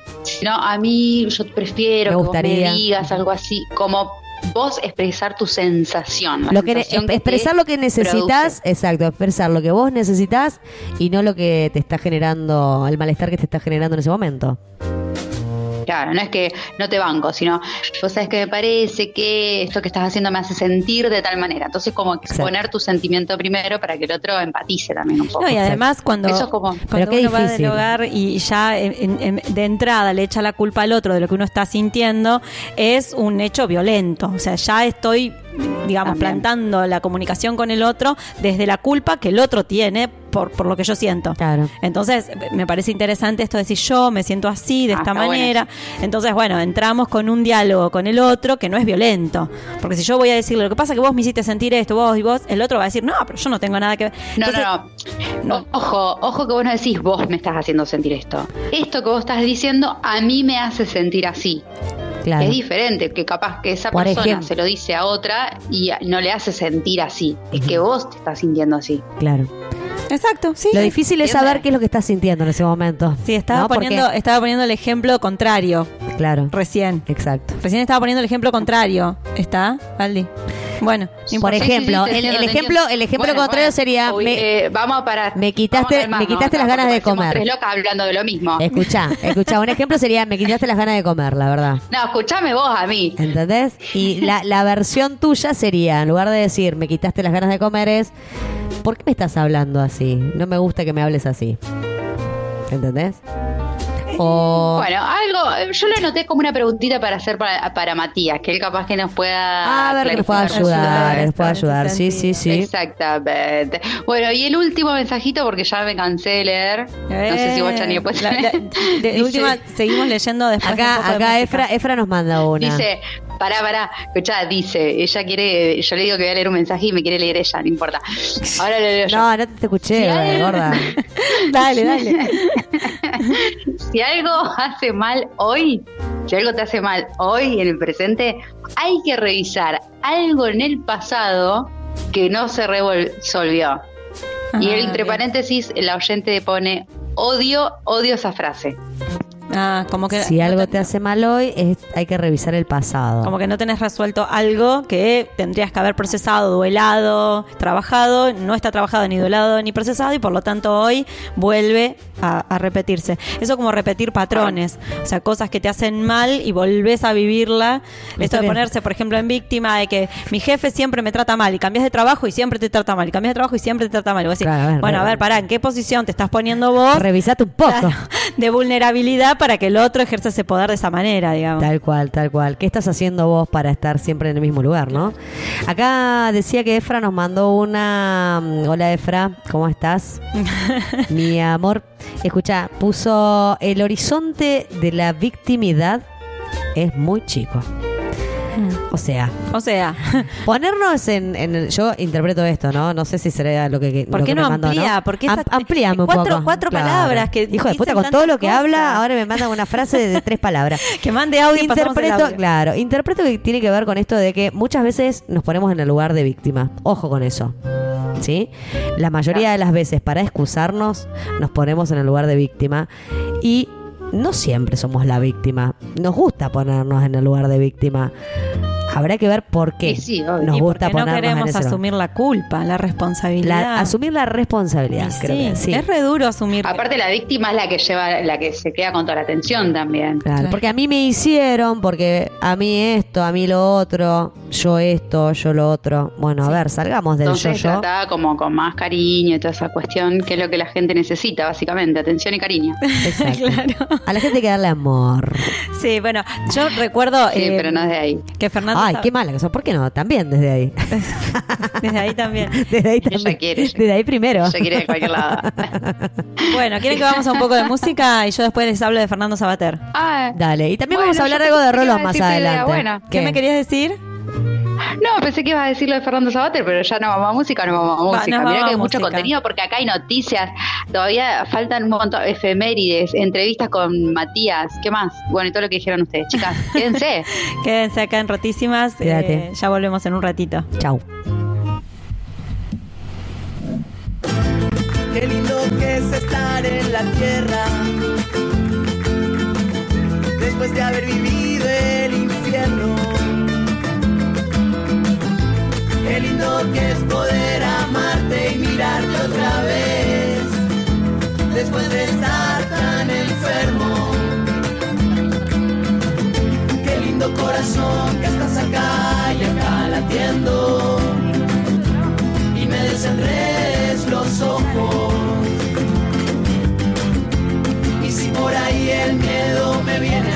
No, a mí yo prefiero Me que gustaría. vos me digas algo así, como vos expresar tu sensación. Lo que, sensación que expresar lo que necesitas, produce. exacto, expresar lo que vos necesitas y no lo que te está generando, el malestar que te está generando en ese momento. Claro, no es que no te banco, sino vos sabes que me parece que esto que estás haciendo me hace sentir de tal manera. Entonces, como exponer tu sentimiento primero para que el otro empatice también un poco. No, y además cuando, Eso es como- Pero cuando qué uno va del hogar y ya en- en- de entrada le echa la culpa al otro de lo que uno está sintiendo, es un hecho violento. O sea, ya estoy, digamos, También. plantando la comunicación con el otro desde la culpa que el otro tiene por, por lo que yo siento. Claro. Entonces, me parece interesante esto de decir yo me siento así, de Ah, esta bueno manera. Entonces, bueno, entramos con un diálogo con el otro que no es violento. Porque si yo voy a decirle, lo que pasa es que vos me hiciste sentir esto, vos y vos, el otro va a decir, no, pero yo no tengo nada que ver. No, Entonces, no, no. Ojo, ojo que vos no decís vos me estás haciendo sentir esto. Esto que vos estás diciendo a mí me hace sentir así. Claro. Es diferente que capaz que esa Por persona ejemplo. se lo dice a otra y no le hace sentir así. Es que vos te estás sintiendo así. Claro. Exacto, sí. Lo difícil es saber qué es lo que estás sintiendo en ese momento. Sí, estaba, ¿no? Porque- poniendo, estaba poniendo el ejemplo contrario Claro. recién. Exacto. Recién estaba poniendo el ejemplo contrario. ¿Está, Valdi? Bueno, Por importa. Sí, sí, ejemplo, sí, el, el te ejemplo, entiendo. el ejemplo Bueno, contrario bueno, sería uy, me, eh, vamos a parar. me quitaste- Vamos a calmarnos, me quitaste las ganas de parecemos comer. tres locas hablando de lo mismo. escuchá, escuchá, un ejemplo sería me quitaste las ganas de comer, la verdad. No, escuchame vos a mí. ¿Entendés? Y la, la versión tuya sería, en lugar de decir me quitaste las ganas de comer, es ¿por qué me estás hablando así? No me gusta que me hables así. ¿Entendés? O. Bueno, algo, yo lo anoté como una preguntita para hacer para, para Matías, que él capaz que nos pueda. a ver, que nos pueda ayudar, nos pueda ayudar. Sí, sí, sí. Exactamente. Bueno, y el último mensajito, porque ya me cansé de leer. No sé si vos, Chani, después. Eh, La- la- de, Dice- última, seguimos leyendo después. Acá, de acá. Efra, Efra nos manda una. Dice, pará, pará, escuchá, dice, ella quiere, yo le digo que voy a leer un mensaje y me quiere leer ella, no importa. Ahora lo leo yo. No, no te escuché, Si gorda. Dale, dale. si algo hace mal hoy, si algo te hace mal hoy en el presente, hay que revisar algo en el pasado que no se resolvió. y Ah, entre bien. paréntesis, la oyente pone odio, odio esa frase. Ah, como que Si algo te hace mal hoy, es- hay que revisar el pasado. Como que no tenés resuelto algo que tendrías que haber procesado, duelado, trabajado, no está trabajado ni duelado ni procesado y por lo tanto hoy vuelve a, a repetirse. Eso como repetir patrones, o sea, cosas que te hacen mal y volvés a vivirla. Esto de ponerse, por ejemplo, en víctima de que mi jefe siempre me trata mal y cambias de trabajo y siempre te trata mal y cambias de trabajo y siempre te trata mal. Y vos decís, Claro, a ver, bueno, a ver, pará, ¿en qué posición te estás poniendo vos? Revisate un poco. De vulnerabilidad para que el otro ejerza ese poder de esa manera, digamos. Tal cual, tal cual. ¿Qué estás haciendo vos para estar siempre en el mismo lugar, no? Acá decía que Efra nos mandó una. mm, Hola Efra, ¿cómo estás? Mi amor. Escucha, puso el horizonte de la victimidad es muy chico. O sea, O sea, ponernos en, en el- yo interpreto esto, ¿no? No sé si será lo que ¿Por lo qué que me no mandó, amplía? ¿Por qué Am- esa- amplíame un cuatro- poco. cuatro palabras que Hijo de puta, con todo lo que habla, ahora me manda una frase de, de tres palabras. que mande audio el Interpreto, audio. claro, interpreto que tiene que ver con esto de que muchas veces nos ponemos en el lugar de víctima. Ojo con eso. ¿Sí? La mayoría de las veces para excusarnos nos ponemos en el lugar de víctima y no siempre somos la víctima. Nos gusta ponernos en el lugar de víctima. Habrá que ver por qué sí, nos Y gusta porque no ponernos en queremos ese lugar. asumir la culpa, la responsabilidad. La- asumir la responsabilidad, creo sí, que sí. es re duro asumir. Aparte la víctima es la que lleva, la que se queda con toda la atención también. Claro, Claro. porque a mí me hicieron, porque a mí esto, a mí lo otro, yo esto, yo lo otro. Bueno, a ver, salgamos del Entonces yo-yo. tratada como con más cariño y toda esa cuestión, que es lo que la gente necesita, básicamente, atención y cariño. Exacto. Claro. A la gente hay que darle amor. Sí, bueno, yo recuerdo Sí, eh, pero no es de ahí. que Fernando Ay, qué mala que sos. ¿Por qué no? También desde ahí. desde ahí también. Desde ahí Ella también. quiere, ella Desde ahí primero. Se quiere de cualquier lado. Bueno, ¿quieren que vamos a un poco de música y yo después les hablo de Fernando Sabater? Ah, Dale, y también Bueno, vamos a hablar yo algo de rolos más idea, adelante. bueno. ¿Qué, me querías decir? No, pensé que ibas a decir lo de Fernando Sabater, pero ya no vamos a música, no vamos a Va, música. Mirá vamos que hay mucho música. contenido porque acá hay noticias, todavía faltan un montón, efemérides, entrevistas con Matías, ¿qué más? Bueno, y todo lo que dijeron ustedes. Chicas, quédense. Quédense acá en Rotísimas. Quédate. eh, ya volvemos en un ratito. Chau. Qué lindo que es estar en la tierra. Después de haber vivido el infierno. Qué lindo que es poder amarte y mirarte otra vez. Después de estar tan enfermo. Qué lindo corazón que estás acá y acá latiendo y me desenredes los ojos. Y si por ahí el miedo me viene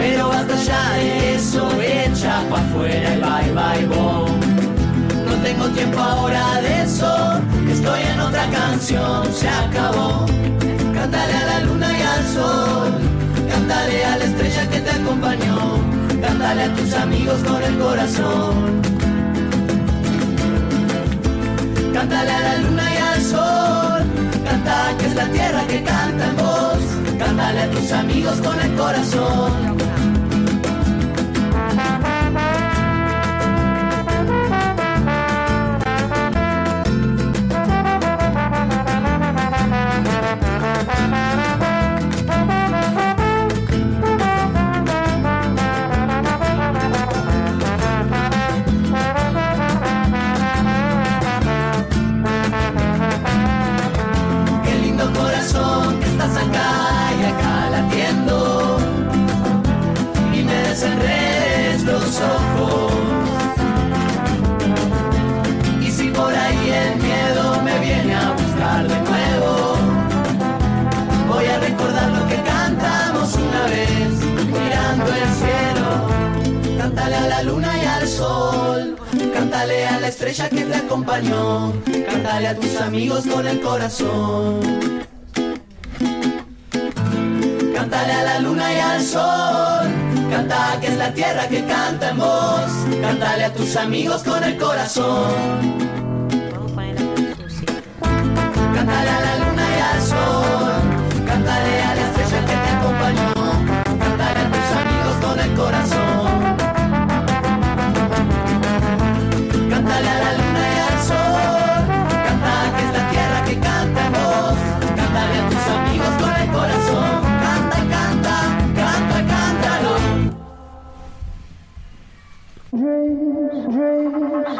Pero basta ya de eso, echa pa' afuera y bye bye bom. No tengo tiempo ahora de eso, estoy en otra canción, se acabó. Cántale a la luna y al sol, cántale a la estrella que te acompañó, cántale a tus amigos con el corazón. Cántale a la luna y al sol, canta que es la tierra que canta en voz, cántale a tus amigos con el corazón. Sol, cántale a la estrella que te acompañó, cántale a tus amigos con el corazón. Cántale a la luna y al sol, canta que es la tierra que canta en voz, cántale a tus amigos con el corazón. Cántale a la luna y al sol, cántale a la estrella que te acompañó, cántale a tus amigos con el corazón.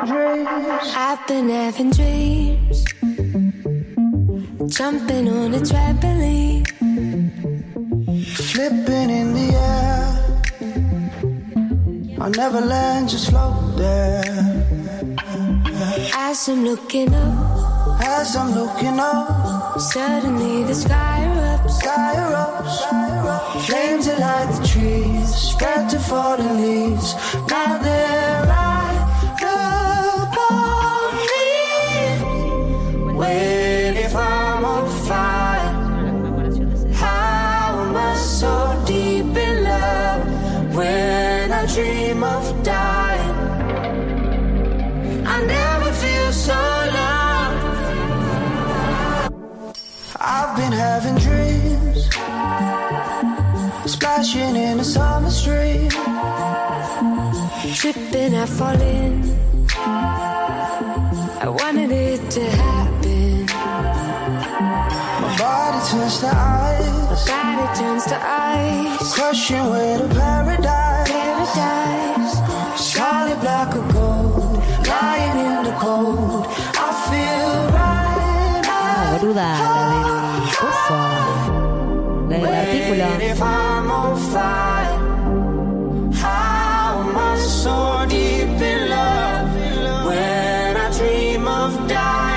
I've been having dreams, jumping on a trampoline. Flipping in the air. I'll never land, just float there. As I'm looking up, As I'm looking up, suddenly the sky erupts. sky erupts. Flames that light the trees, spread to fallen leaves. Now they're Wait if I'm on fire. How am I so deep in love when I dream of dying? I never feel so loved. I've been having dreams, splashing in a summer stream. Tripping, I fall in. I wanted it to happen. My body turns to ice. My ice, body turns to ice. crushing with a paradise. Paradise. Solid block of gold, lying in the cold. I feel right. Ah, boluda, la del coso. La del artículo. If I'm on fire, how am I so deep in love when I dream of dying?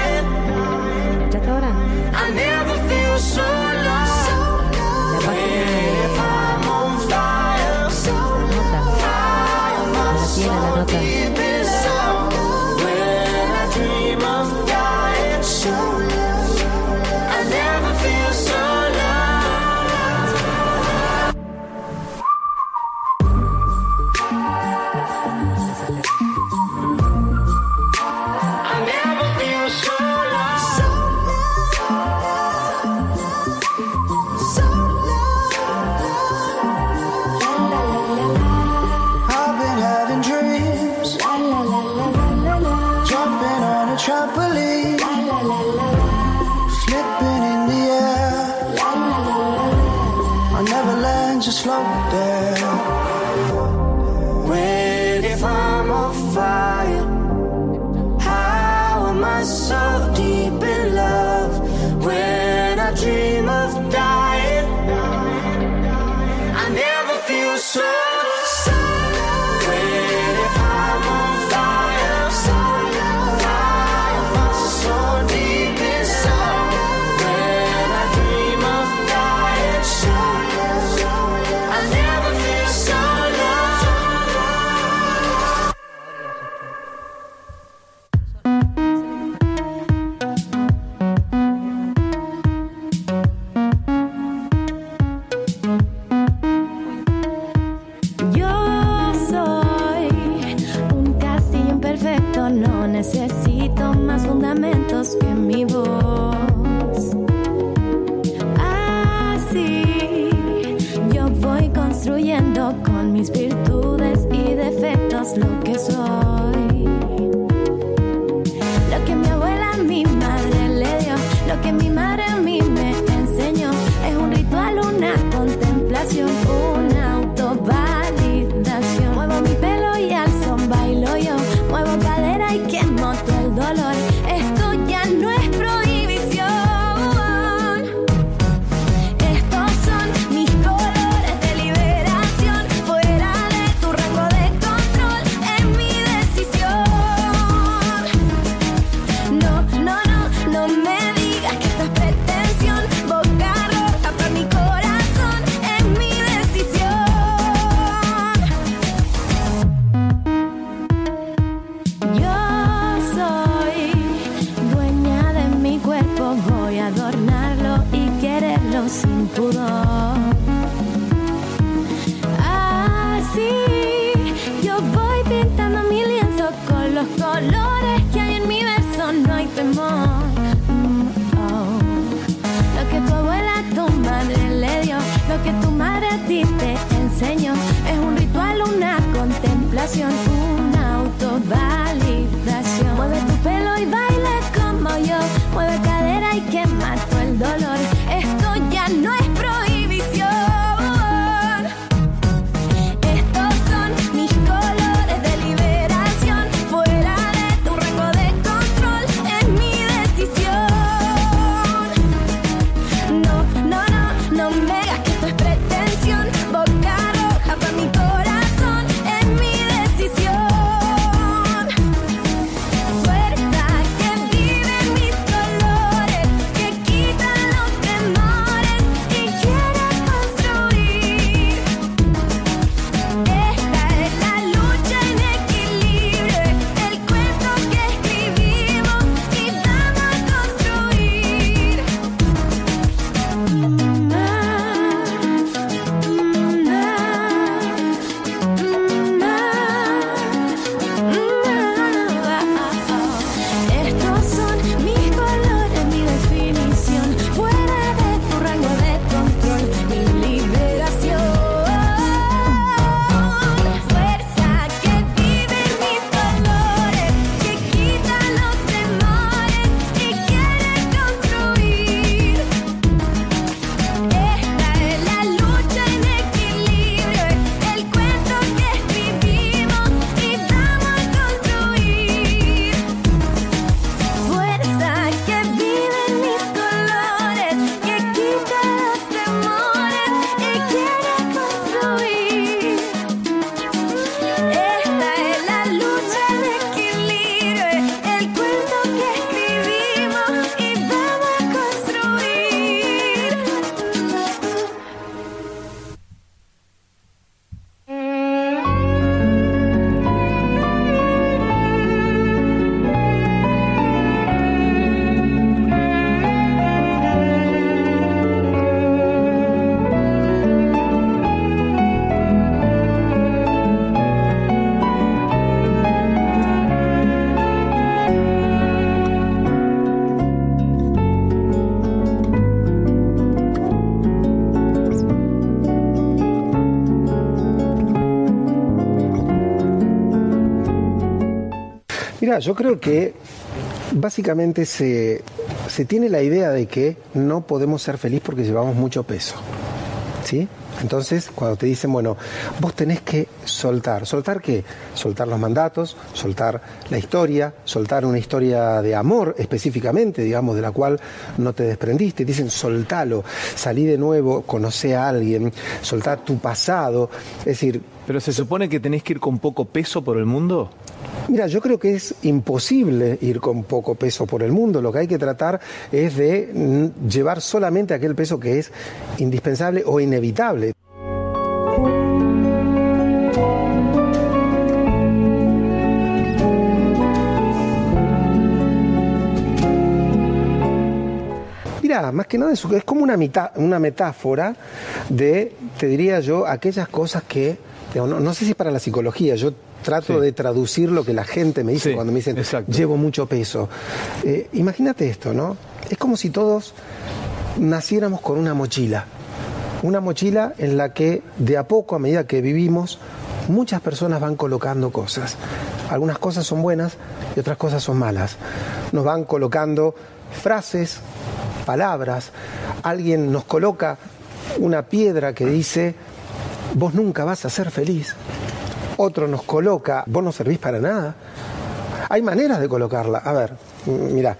Yo creo que básicamente se, se tiene la idea de que no podemos ser felices porque llevamos mucho peso. ¿Sí? Entonces, cuando te dicen, bueno, vos tenés que soltar. ¿Soltar qué? Soltar los mandatos, soltar la historia, soltar una historia de amor específicamente, digamos, de la cual no te desprendiste. Dicen, soltalo, salí de nuevo, conoce a alguien, soltar tu pasado. Es decir. ¿Pero se supone que tenés que ir con poco peso por el mundo? Mira, yo creo que es imposible ir con poco peso por el mundo. Lo que hay que tratar es de mm, llevar solamente aquel peso que es indispensable o inevitable. más que nada es, es como una, una metáfora de, te diría yo, aquellas cosas que, no, no sé si para la psicología, yo trato Sí. de traducir lo que la gente me dice Sí, cuando me dicen, exacto. llevo mucho peso. Eh, imagínate esto, ¿no? Es como si todos naciéramos con una mochila. Una mochila en la que de a poco, a medida que vivimos, muchas personas van colocando cosas. Algunas cosas son buenas y otras cosas son malas. Nos van colocando frases, palabras. Alguien nos coloca una piedra que dice, vos nunca vas a ser feliz. Otro nos coloca, vos no servís para nada. Hay maneras de colocarla. A ver, m- mira,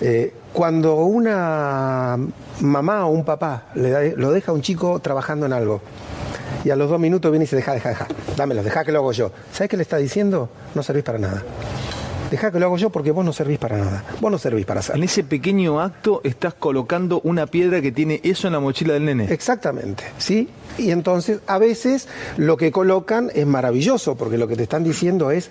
eh, cuando una mamá o un papá lo deja a un chico trabajando en algo y a los dos minutos viene y dice, deja, deja, deja, dámelo, deja que lo hago yo. ¿Sabes qué le está diciendo? No servís para nada. Deja que lo hago yo porque vos no servís para nada. Vos no servís para hacer. En ese pequeño acto estás colocando una piedra que tiene eso en la mochila del nene. Exactamente, ¿sí? Y entonces a veces lo que colocan es maravilloso, porque lo que te están diciendo es,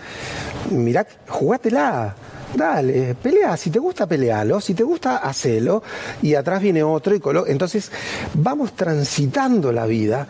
mirá, jugátela, dale, pelea, si te gusta pelealo, si te gusta hacelo, y atrás viene otro y colo- Entonces vamos transitando la vida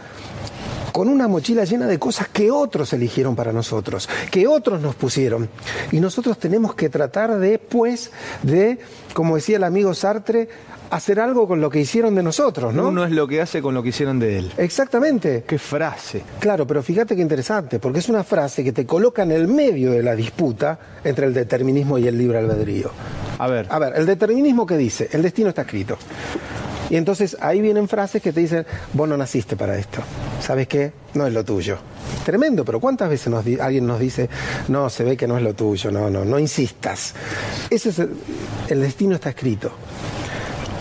con una mochila llena de cosas que otros eligieron para nosotros, que otros nos pusieron. Y nosotros tenemos que tratar de, pues, de, como decía el amigo Sartre, hacer algo con lo que hicieron de nosotros, ¿no? Uno es lo que hace con lo que hicieron de él. Exactamente. Qué frase. Claro, pero fíjate qué interesante, porque es una frase que te coloca en el medio de la disputa entre el determinismo y el libre albedrío. A ver. A ver, el determinismo que dice, el destino está escrito. Y entonces ahí vienen frases que te dicen, vos no naciste para esto. ¿Sabes qué? No es lo tuyo. Tremendo, pero ¿cuántas veces alguien nos dice, no, se ve que no es lo tuyo, no, no, no insistas? Ese es el, el destino está escrito.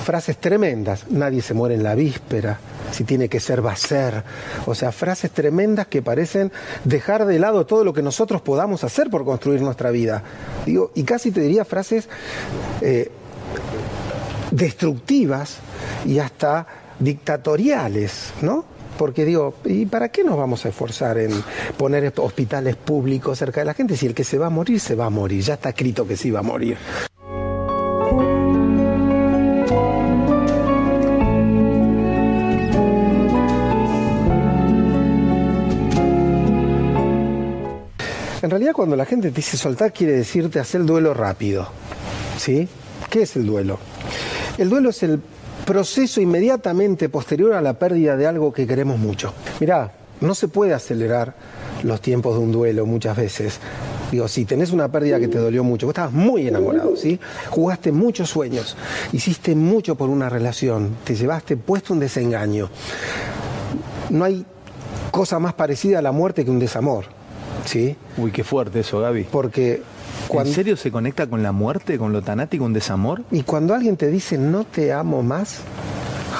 Frases tremendas, nadie se muere en la víspera, si tiene que ser, va a ser. O sea, frases tremendas que parecen dejar de lado todo lo que nosotros podamos hacer por construir nuestra vida. Digo, y casi te diría frases eh, destructivas y hasta dictatoriales, ¿no? Porque digo, ¿y para qué nos vamos a esforzar en poner hospitales públicos cerca de la gente si el que se va a morir se va a morir? Ya está escrito que sí va a morir. En realidad cuando la gente te dice soltar quiere decirte hacer el duelo rápido. ¿Sí? ¿Qué es el duelo? El duelo es el proceso inmediatamente posterior a la pérdida de algo que queremos mucho. Mirá, no se puede acelerar los tiempos de un duelo muchas veces. Digo, si tenés una pérdida que te dolió mucho, vos estabas muy enamorado, ¿sí? Jugaste muchos sueños, hiciste mucho por una relación, te llevaste puesto un desengaño. No hay cosa más parecida a la muerte que un desamor, ¿sí? Uy, qué fuerte eso, Gaby. Porque cuando, ¿En serio se conecta con la muerte, con lo tanático, un desamor? Y cuando alguien te dice no te amo más,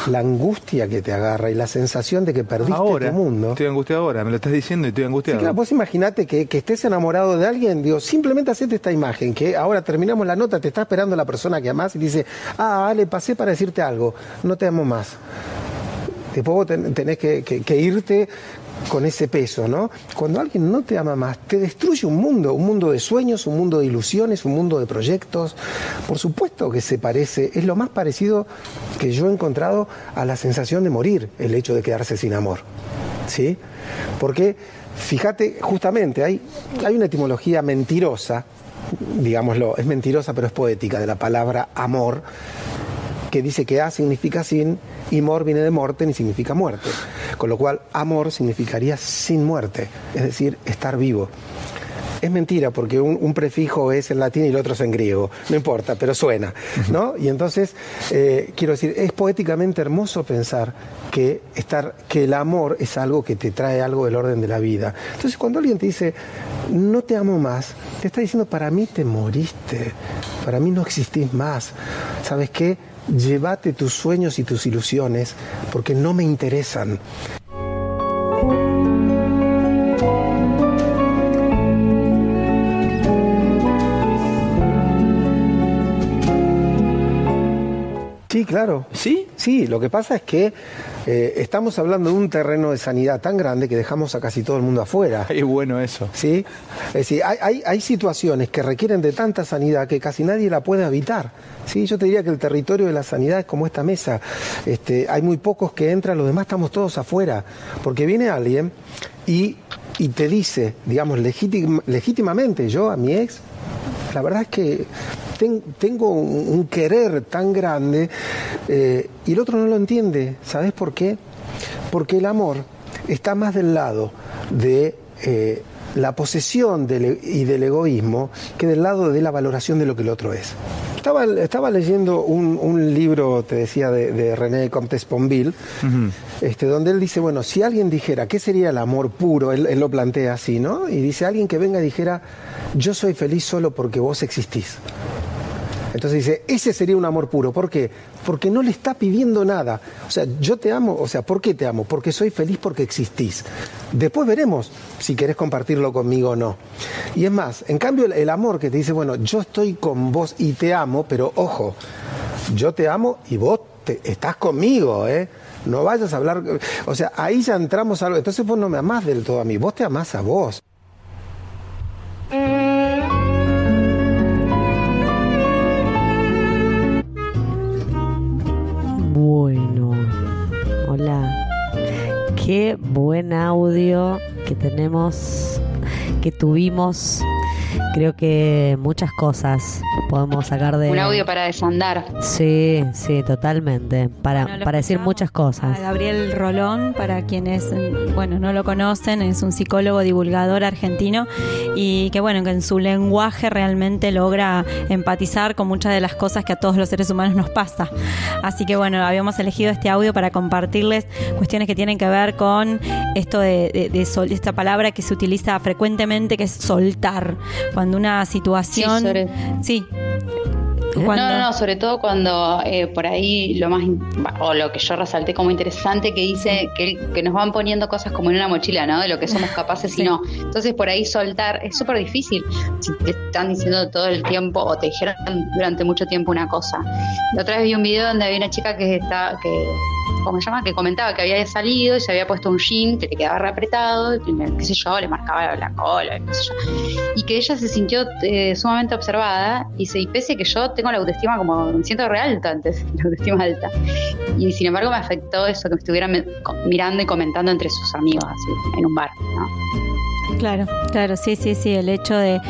la angustia que te agarra y la sensación de que perdiste ahora, tu mundo. estoy angustiado ahora, me lo estás diciendo y estoy Sí, angustiado. claro, vos imaginate que, que estés enamorado de alguien, digo, simplemente hacete esta imagen, que ahora terminamos la nota, te está esperando la persona que amás y dice, ah, Ale, pasé para decirte algo, no te amo más. Después vos ten- tenés que, que- que irte con ese peso, ¿no? Cuando alguien no te ama más, te destruye un mundo, un mundo de sueños, un mundo de ilusiones, un mundo de proyectos. Por supuesto que se parece, es lo más parecido que yo he encontrado a la sensación de morir, el hecho de quedarse sin amor. ¿Sí? Porque, fíjate, justamente hay, hay una etimología mentirosa, digámoslo, es mentirosa pero es poética, de la palabra amor, que dice que A significa sin y mor viene de morte ni significa muerte. Con lo cual, amor significaría sin muerte, es decir, estar vivo. Es mentira porque un, un prefijo es en latín y el otro es en griego, no importa, pero suena, ¿no? Y entonces, eh, quiero decir, es poéticamente hermoso pensar que, estar, que el amor es algo que te trae algo del orden de la vida. Entonces, cuando alguien te dice, no te amo más, te está diciendo, para mí te moriste, para mí no existís más. ¿Sabes qué? Llévate tus sueños y tus ilusiones porque no me interesan. Sí, claro. ¿Sí? Sí, lo que pasa es que eh, estamos hablando de un terreno de sanidad tan grande que dejamos a casi todo el mundo afuera. Es bueno eso. ¿Sí? Es decir, hay, hay- hay situaciones que requieren de tanta sanidad que casi nadie la puede habitar. ¿Sí? Yo te diría que el territorio de la sanidad es como esta mesa. Este, hay muy pocos que entran, los demás estamos todos afuera. Porque viene alguien y, y te dice, digamos, legítim- legítimamente, yo a mi ex, la verdad es que ten- tengo un, querer tan grande eh, y el otro no lo entiende. ¿Sabes por qué? Porque el amor está más del lado de eh, la posesión e- y del egoísmo que del lado de la valoración de lo que el otro es. Estaba, estaba leyendo un, un libro, te decía, de, de René Comtes Ponville, este, donde él dice, bueno, si alguien dijera, ¿qué sería el amor puro? Él, él lo plantea así, ¿no? Y dice, alguien que venga y dijera, yo soy feliz solo porque vos existís. Entonces dice, ese sería un amor puro. ¿Por qué? Porque no le está pidiendo nada. O sea, yo te amo, o sea, ¿por qué te amo? Porque soy feliz porque existís. Después veremos si querés compartirlo conmigo o no. Y es más, en cambio el, amor que te dice, bueno, yo estoy con vos y te amo, pero ojo, yo te amo y vos te- estás conmigo, ¿eh? No vayas a hablar, o sea, ahí ya entramos a algo. Entonces vos no me amás del todo a mí, vos te amás a vos. Bueno, hola. Qué buen audio que tenemos, que tuvimos. Creo que muchas cosas podemos sacar de... Un audio para desandar. Sí, sí, totalmente. Para, Bueno, para decir muchas cosas. A Gabriel Rolón, para quienes, mm, bueno, no lo conocen, es un psicólogo divulgador argentino y que, bueno, que en su lenguaje realmente logra empatizar con muchas de las cosas que a todos los seres humanos nos pasa. Así que, bueno, habíamos elegido este audio para compartirles cuestiones que tienen que ver con esto de, de- de sol- esta palabra que se utiliza frecuentemente, que es soltar. Cuando una situación... Sí, sobre- Sí. No, Cuando- no, no, sobre todo cuando eh, por ahí lo más, o lo que yo resalté como interesante, que dice que, que nos van poniendo cosas como en una mochila, ¿no? De lo que somos capaces Sí. y no. Entonces por ahí soltar es súper difícil. Si te están diciendo todo el tiempo o te dijeron durante mucho tiempo una cosa. La otra vez vi un video donde había una chica que está, que, ¿cómo se llama? Que comentaba que había salido y se había puesto un jean que le quedaba re apretado, y le- qué sé yo, le marcaba la cola, qué sé yo y que ella se sintió eh, sumamente observada y, se, y pese que yo tengo la autoestima como me siento re alta antes, la autoestima alta y sin embargo me afectó eso que me estuvieran mirando y comentando entre sus amigos así, en un bar ¿no? Claro, claro, sí, sí, sí. El hecho de,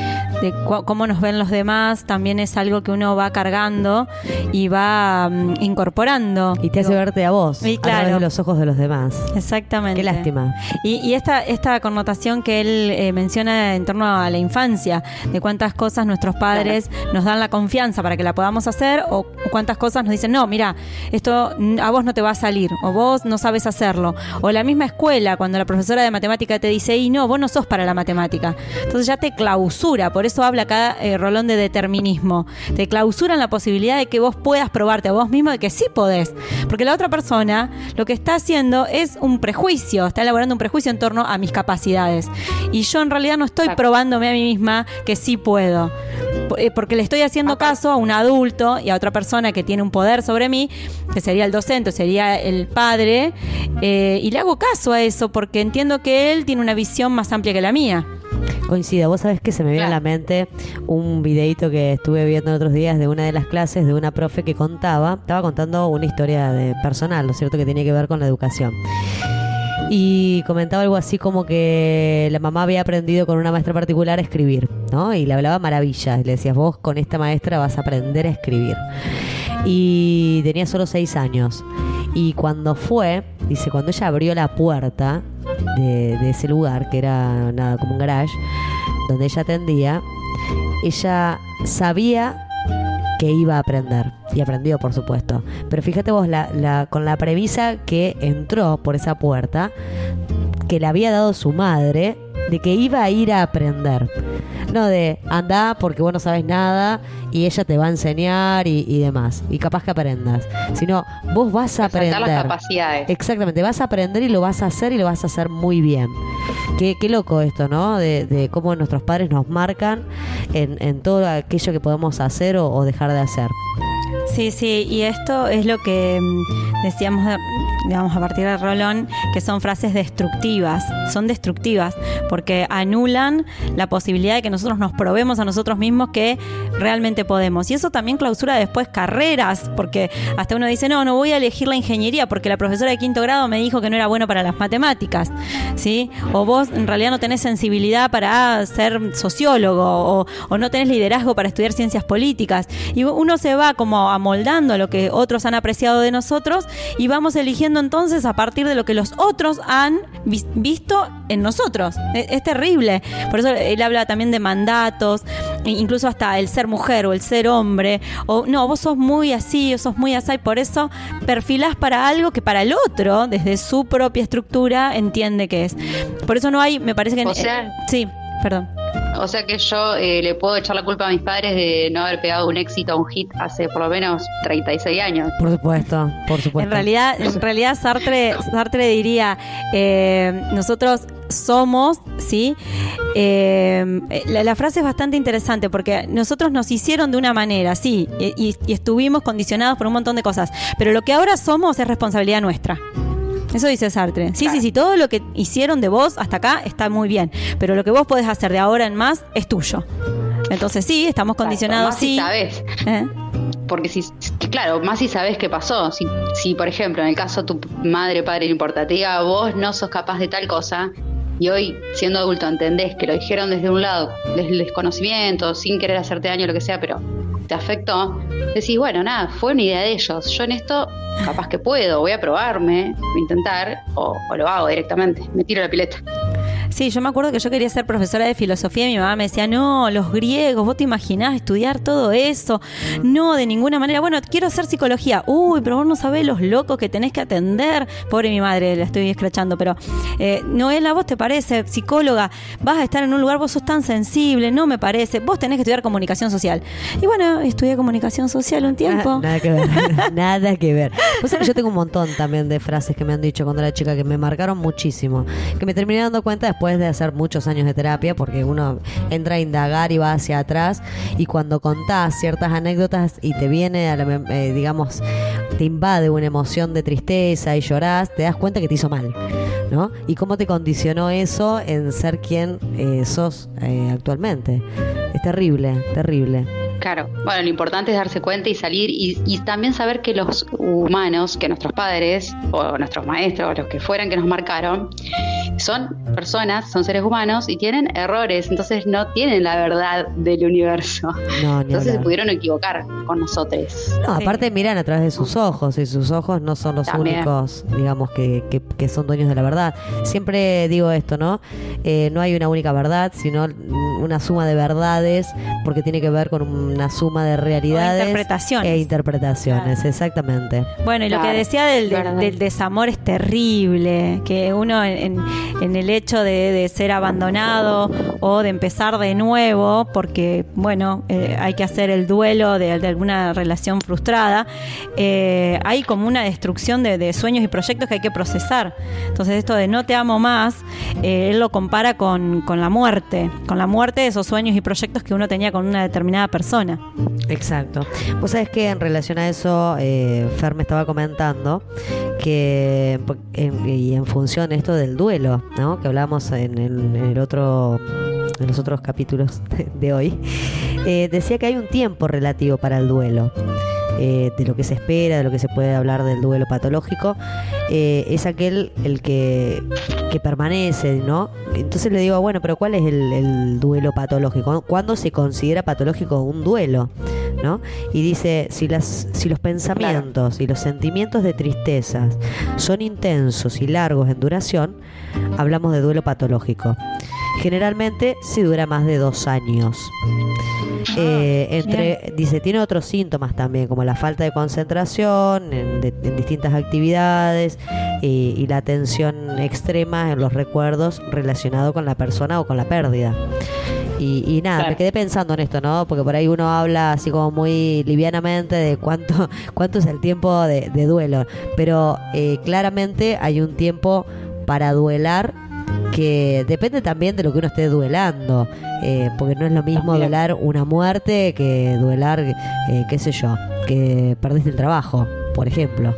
de cómo nos ven los demás también es algo que uno va cargando y va mm, incorporando. Y te hace verte a vos, Y a través claro. de los ojos de los demás. Exactamente. Qué lástima. Y, y esta, esta connotación que él eh, menciona en torno a la infancia, de cuántas cosas nuestros padres nos dan la confianza para que la podamos hacer o cuántas cosas nos dicen, no, mira, esto a vos no te va a salir o vos no sabes hacerlo. O la misma escuela, cuando la profesora de matemática te dice, y no, vos no sos para la matemática. Entonces ya te clausura, por eso habla acá eh, Rolón de determinismo. Te clausuran la posibilidad de que vos puedas probarte a vos mismo de que sí podés. Porque la otra persona lo que está haciendo es un prejuicio, está elaborando un prejuicio en torno a mis capacidades. Y yo en realidad no estoy probándome a mí misma que sí puedo. Eh, Porque le estoy haciendo caso a un adulto y a otra persona que tiene un poder sobre mí, que sería el docente, sería el padre, eh, y le hago caso a eso porque entiendo que él tiene una visión más amplia que la mía. Coincido, vos sabés que se me viene a la mente un videito que estuve viendo en otros días de una de las clases de una profe que contaba, estaba contando una historia de personal, ¿no es cierto?, que tiene que ver con la educación. Y comentaba algo así como que la mamá había aprendido con una maestra particular a escribir, ¿no? Y le hablaba maravillas. Le decías, vos con esta maestra vas a aprender a escribir. Y tenía solo seis años. Y cuando fue, dice, cuando ella abrió la puerta de, ese lugar, que era nada como un garage, donde ella atendía, ella sabía que iba a aprender. Y aprendió, por supuesto. Pero fíjate vos, la, la- con la premisa que entró por esa puerta, que le había dado su madre, de que iba a ir a aprender. No de anda porque vos no sabes nada y ella te va a enseñar y, y demás. Y capaz que aprendas. Sino vos vas a Resaltar las aprender. capacidades. Exactamente, vas a aprender y lo vas a hacer y lo vas a hacer muy bien. Qué, qué loco esto, ¿no? De, de cómo nuestros padres nos marcan en, en todo aquello que podemos hacer o, o dejar de hacer. Sí, sí, y esto es lo que mm, decíamos, eh, digamos, a partir de Rolón, que son frases destructivas, son destructivas, porque anulan la posibilidad de que nosotros nos probemos a nosotros mismos que realmente podemos. Y eso también clausura después carreras, porque hasta uno dice, no, no voy a elegir la ingeniería porque la profesora de quinto grado me dijo que no era bueno para las matemáticas, ¿sí? O vos en realidad no tenés sensibilidad para ser sociólogo, o, o no tenés liderazgo para estudiar ciencias políticas. Y uno se va como amoldando a lo que otros han apreciado de nosotros y vamos eligiendo entonces a partir de lo que los otros han vis- visto en nosotros. Es, es terrible. Por eso él habla también de mandatos, e incluso hasta el ser mujer o el ser hombre. O no, vos sos muy así o sos muy así, y por eso perfilás para algo que para el otro, desde su propia estructura, entiende que es. Por eso no hay, me parece que... O sea- sí, perdón. O sea que yo eh, le puedo echar la culpa a mis padres de no haber pegado un éxito, un hit hace por lo menos 36 años. Por supuesto, por supuesto. En realidad, en realidad Sartre, Sartre diría, eh, nosotros somos, ¿sí? Eh, la, la frase es bastante interesante porque nosotros nos hicieron de una manera, sí, y, y- y estuvimos condicionados por un montón de cosas, pero lo que ahora somos es responsabilidad nuestra. Eso dice Sartre. Sí, sí, sí, todo lo que hicieron de vos hasta acá está muy bien, pero lo que vos podés hacer de ahora en más es tuyo. Entonces sí, estamos condicionados, más si sabes. ¿Eh? Porque si, claro, más si sabes qué pasó. Si, si, por ejemplo, en el caso tu madre, padre, no importa, te diga vos no sos capaz de tal cosa, y hoy, siendo adulto, entendés que lo dijeron desde un lado, desde el desconocimiento, sin querer hacerte daño, lo que sea, pero te afectó, decís, bueno, nada, fue una idea de ellos. Yo en esto, capaz que puedo, voy a probarme, voy a intentar, o, o lo hago directamente, me tiro la pileta. Sí, yo me acuerdo que yo quería ser profesora de filosofía y mi mamá me decía, no, los griegos, vos te imaginás estudiar todo eso. No, de ninguna manera. Bueno, quiero hacer psicología. Uy, pero vos no sabés los locos que tenés que atender. Pobre mi madre, la estoy escrachando, pero eh, Noela, ¿vos te parece psicóloga? Vas a estar en un lugar, vos sos tan sensible, no me parece. Vos tenés que estudiar comunicación social. Y bueno, estudié comunicación social un tiempo. Nada que ver, nada que ver. Sabés que yo tengo un montón también de frases que me han dicho cuando era chica que me marcaron muchísimo, que me terminé dando cuenta después de hacer muchos años de terapia, porque uno entra a indagar y va hacia atrás y cuando contás ciertas anécdotas y te viene, a la eh, digamos, te invade una emoción de tristeza y llorás, te das cuenta que te hizo mal. ¿No? Y cómo te condicionó eso en ser quien eh, sos eh, actualmente. Es terrible, terrible. Claro, bueno, lo importante es darse cuenta y salir y, y también saber que los humanos, que nuestros padres o nuestros maestros o los que fueran que nos marcaron, son personas, son seres humanos y tienen errores, entonces no tienen la verdad del universo. No, ni Entonces se pudieron equivocar con nosotros. No, aparte miran a través de sus ojos y sus ojos no son los También. únicos, digamos, que, que- que son dueños de la verdad. Siempre digo esto, ¿no? Eh, no hay una única verdad, sino una suma de verdades, porque tiene que ver con una suma de realidades interpretaciones. e interpretaciones, exactamente. Bueno, y lo que decía del, del- verdad. del desamor es terrible, que uno en, en el hecho de, de ser abandonado o de empezar de nuevo, porque, bueno, eh, hay que hacer el duelo de, de alguna relación frustrada, eh, hay como una destrucción de, de sueños y proyectos que hay que procesar. Entonces esto de no te amo más, eh, él lo compara con, con la muerte, con la muerte de esos sueños y proyectos que uno tenía con una determinada persona. Exacto. Vos sabés que en relación a eso, eh, Fer me estaba comentando que en- y en función de esto del duelo, ¿no? Que hablamos en el, en el otro, en los otros capítulos de hoy, eh, decía que hay un tiempo relativo para el duelo. eh, de lo que se espera, de lo que se puede hablar del duelo patológico, eh, es aquel el que, que permanece, ¿no? Entonces le digo, bueno, pero ¿cuál es el, el duelo patológico? ¿Cuándo se considera patológico un duelo? ¿no? Y dice, si, las, si los pensamientos y los sentimientos de tristezas son intensos y largos en duración, hablamos de duelo patológico. Generalmente si dura más de dos años. Eh, entre, dice, tiene otros síntomas también, como la falta de concentración en, de- en distintas actividades y, y la tensión extrema en los recuerdos relacionados con la persona o con la pérdida. Y, y nada, me quedé pensando en esto, ¿no? Porque por ahí uno habla así como muy livianamente de cuánto, cuánto es el tiempo de, de duelo. Pero eh, claramente hay un tiempo para duelar que depende también de lo que uno esté duelando, eh, porque no es lo mismo También. duelar una muerte que duelar, eh, qué sé yo, que perdiste el trabajo, por ejemplo.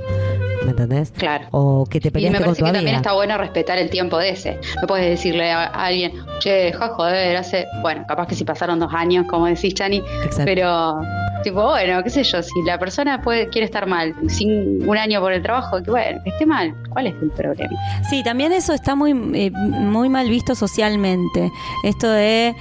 ¿Me entendés? Claro. O que te Y peleaste me con parece tu que amiga. también está bueno respetar el tiempo de ese. No puedes decirle a alguien, che, ja, joder, hace. Bueno, capaz que si pasaron dos años, como decís, Chani, Exacto. pero. Tipo, bueno, qué sé yo, si la persona puede, quiere estar mal, sin un año por el trabajo, que bueno, que esté mal, ¿cuál es el problema? Sí, también eso está muy, eh, muy mal visto socialmente. Esto de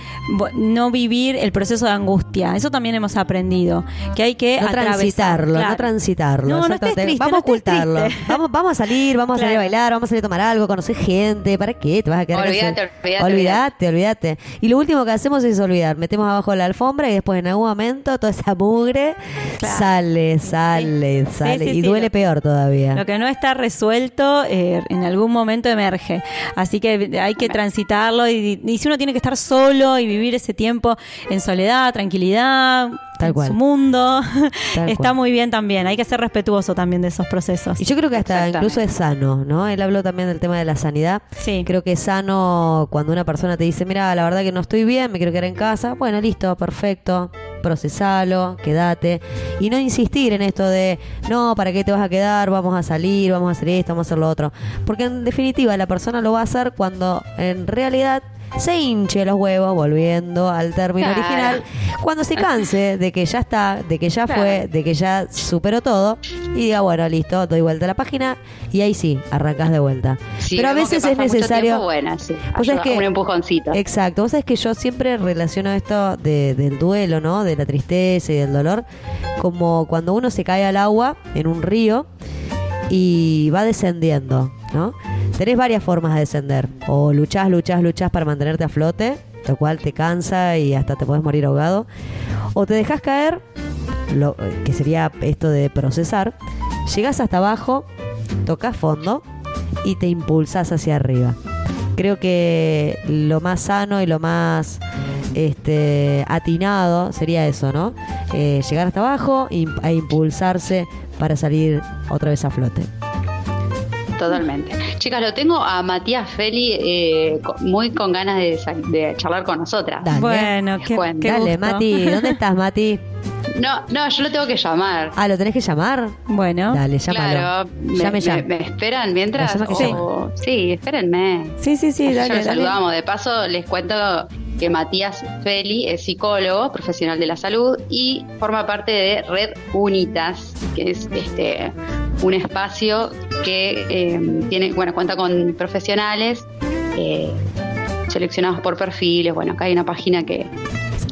no vivir el proceso de angustia. Eso también hemos aprendido. Que hay que no transitarlo, Claro. no transitarlo. No, no estés exactamente. triste, vamos a ocultarlo. triste. Vamos, vamos a salir, vamos a salir a bailar, vamos a salir a tomar algo, conocer gente. ¿Para qué? Te vas a quedar Olvídate, olvídate, olvídate, olvídate. Y lo último que hacemos es olvidar. Metemos abajo la alfombra y después en algún momento toda esa mugre Claro. sale, sale, sale. sí, y duele peor todavía. Lo que no está resuelto eh, en algún momento emerge. Así que hay que transitarlo y, y si uno tiene que estar solo y vivir ese tiempo en soledad, tranquilidad, Tal en cual. su mundo, Tal está cual. muy bien también. Hay que ser respetuoso también de esos procesos. Y yo creo que hasta incluso es sano, ¿no? Él habló también del tema de la sanidad. Sí. Creo que es sano cuando una persona te dice, mira, la verdad que no estoy bien, me quiero quedar en casa. Bueno, listo, perfecto. Procesalo, quédate. Y no insistir en esto de, no, ¿para qué te vas a quedar? Vamos a salir, vamos a hacer esto, vamos a hacer lo otro. Porque en definitiva la persona lo va a hacer cuando en realidad se hinche los huevos, volviendo al término Claro. original, cuando se canse de que ya está, de que ya Claro. fue, de que ya superó todo y diga, bueno, listo, doy vuelta a la página y ahí sí, arrancás de vuelta. Pero a veces es necesario... bueno, sí, Vos sabés ayuda, que- un empujoncito. Exacto, vos sabés que yo siempre relaciono esto de- del duelo, ¿no? De la tristeza y del dolor, como cuando uno se cae al agua en un río y va descendiendo, ¿no? Tenés varias formas de descender. O luchás, luchás, luchás para mantenerte a flote, lo cual te cansa y hasta te podés morir ahogado. O te dejas caer, lo, que sería esto de procesar, llegás hasta abajo, tocas fondo y te impulsas hacia arriba. Creo que lo más sano y lo más este, atinado sería eso, ¿no? Eh, llegar hasta abajo e impulsarse para salir otra vez a flote. Totalmente. Chicas, lo tengo a Matías Feli eh, co- muy con ganas de, charlar con nosotras. Dale. Bueno, qué, Bueno, qué Dale, gusto. Mati, ¿dónde estás, Mati? No, no, yo lo tengo que llamar. Ah, ¿lo tenés que llamar? Bueno. Dale, llámalo. Claro, me, Llame ya. me- me esperan mientras. ¿La llama que o- sí, espérenme. Sí, sí, sí, ya dale, lo dale. saludamos. De paso, les cuento Matías Feli es psicólogo, profesional de la salud y forma parte de Red Unitas, que es este un espacio que eh, tiene, bueno, cuenta con profesionales eh, seleccionados por perfiles. Bueno, acá hay una página que,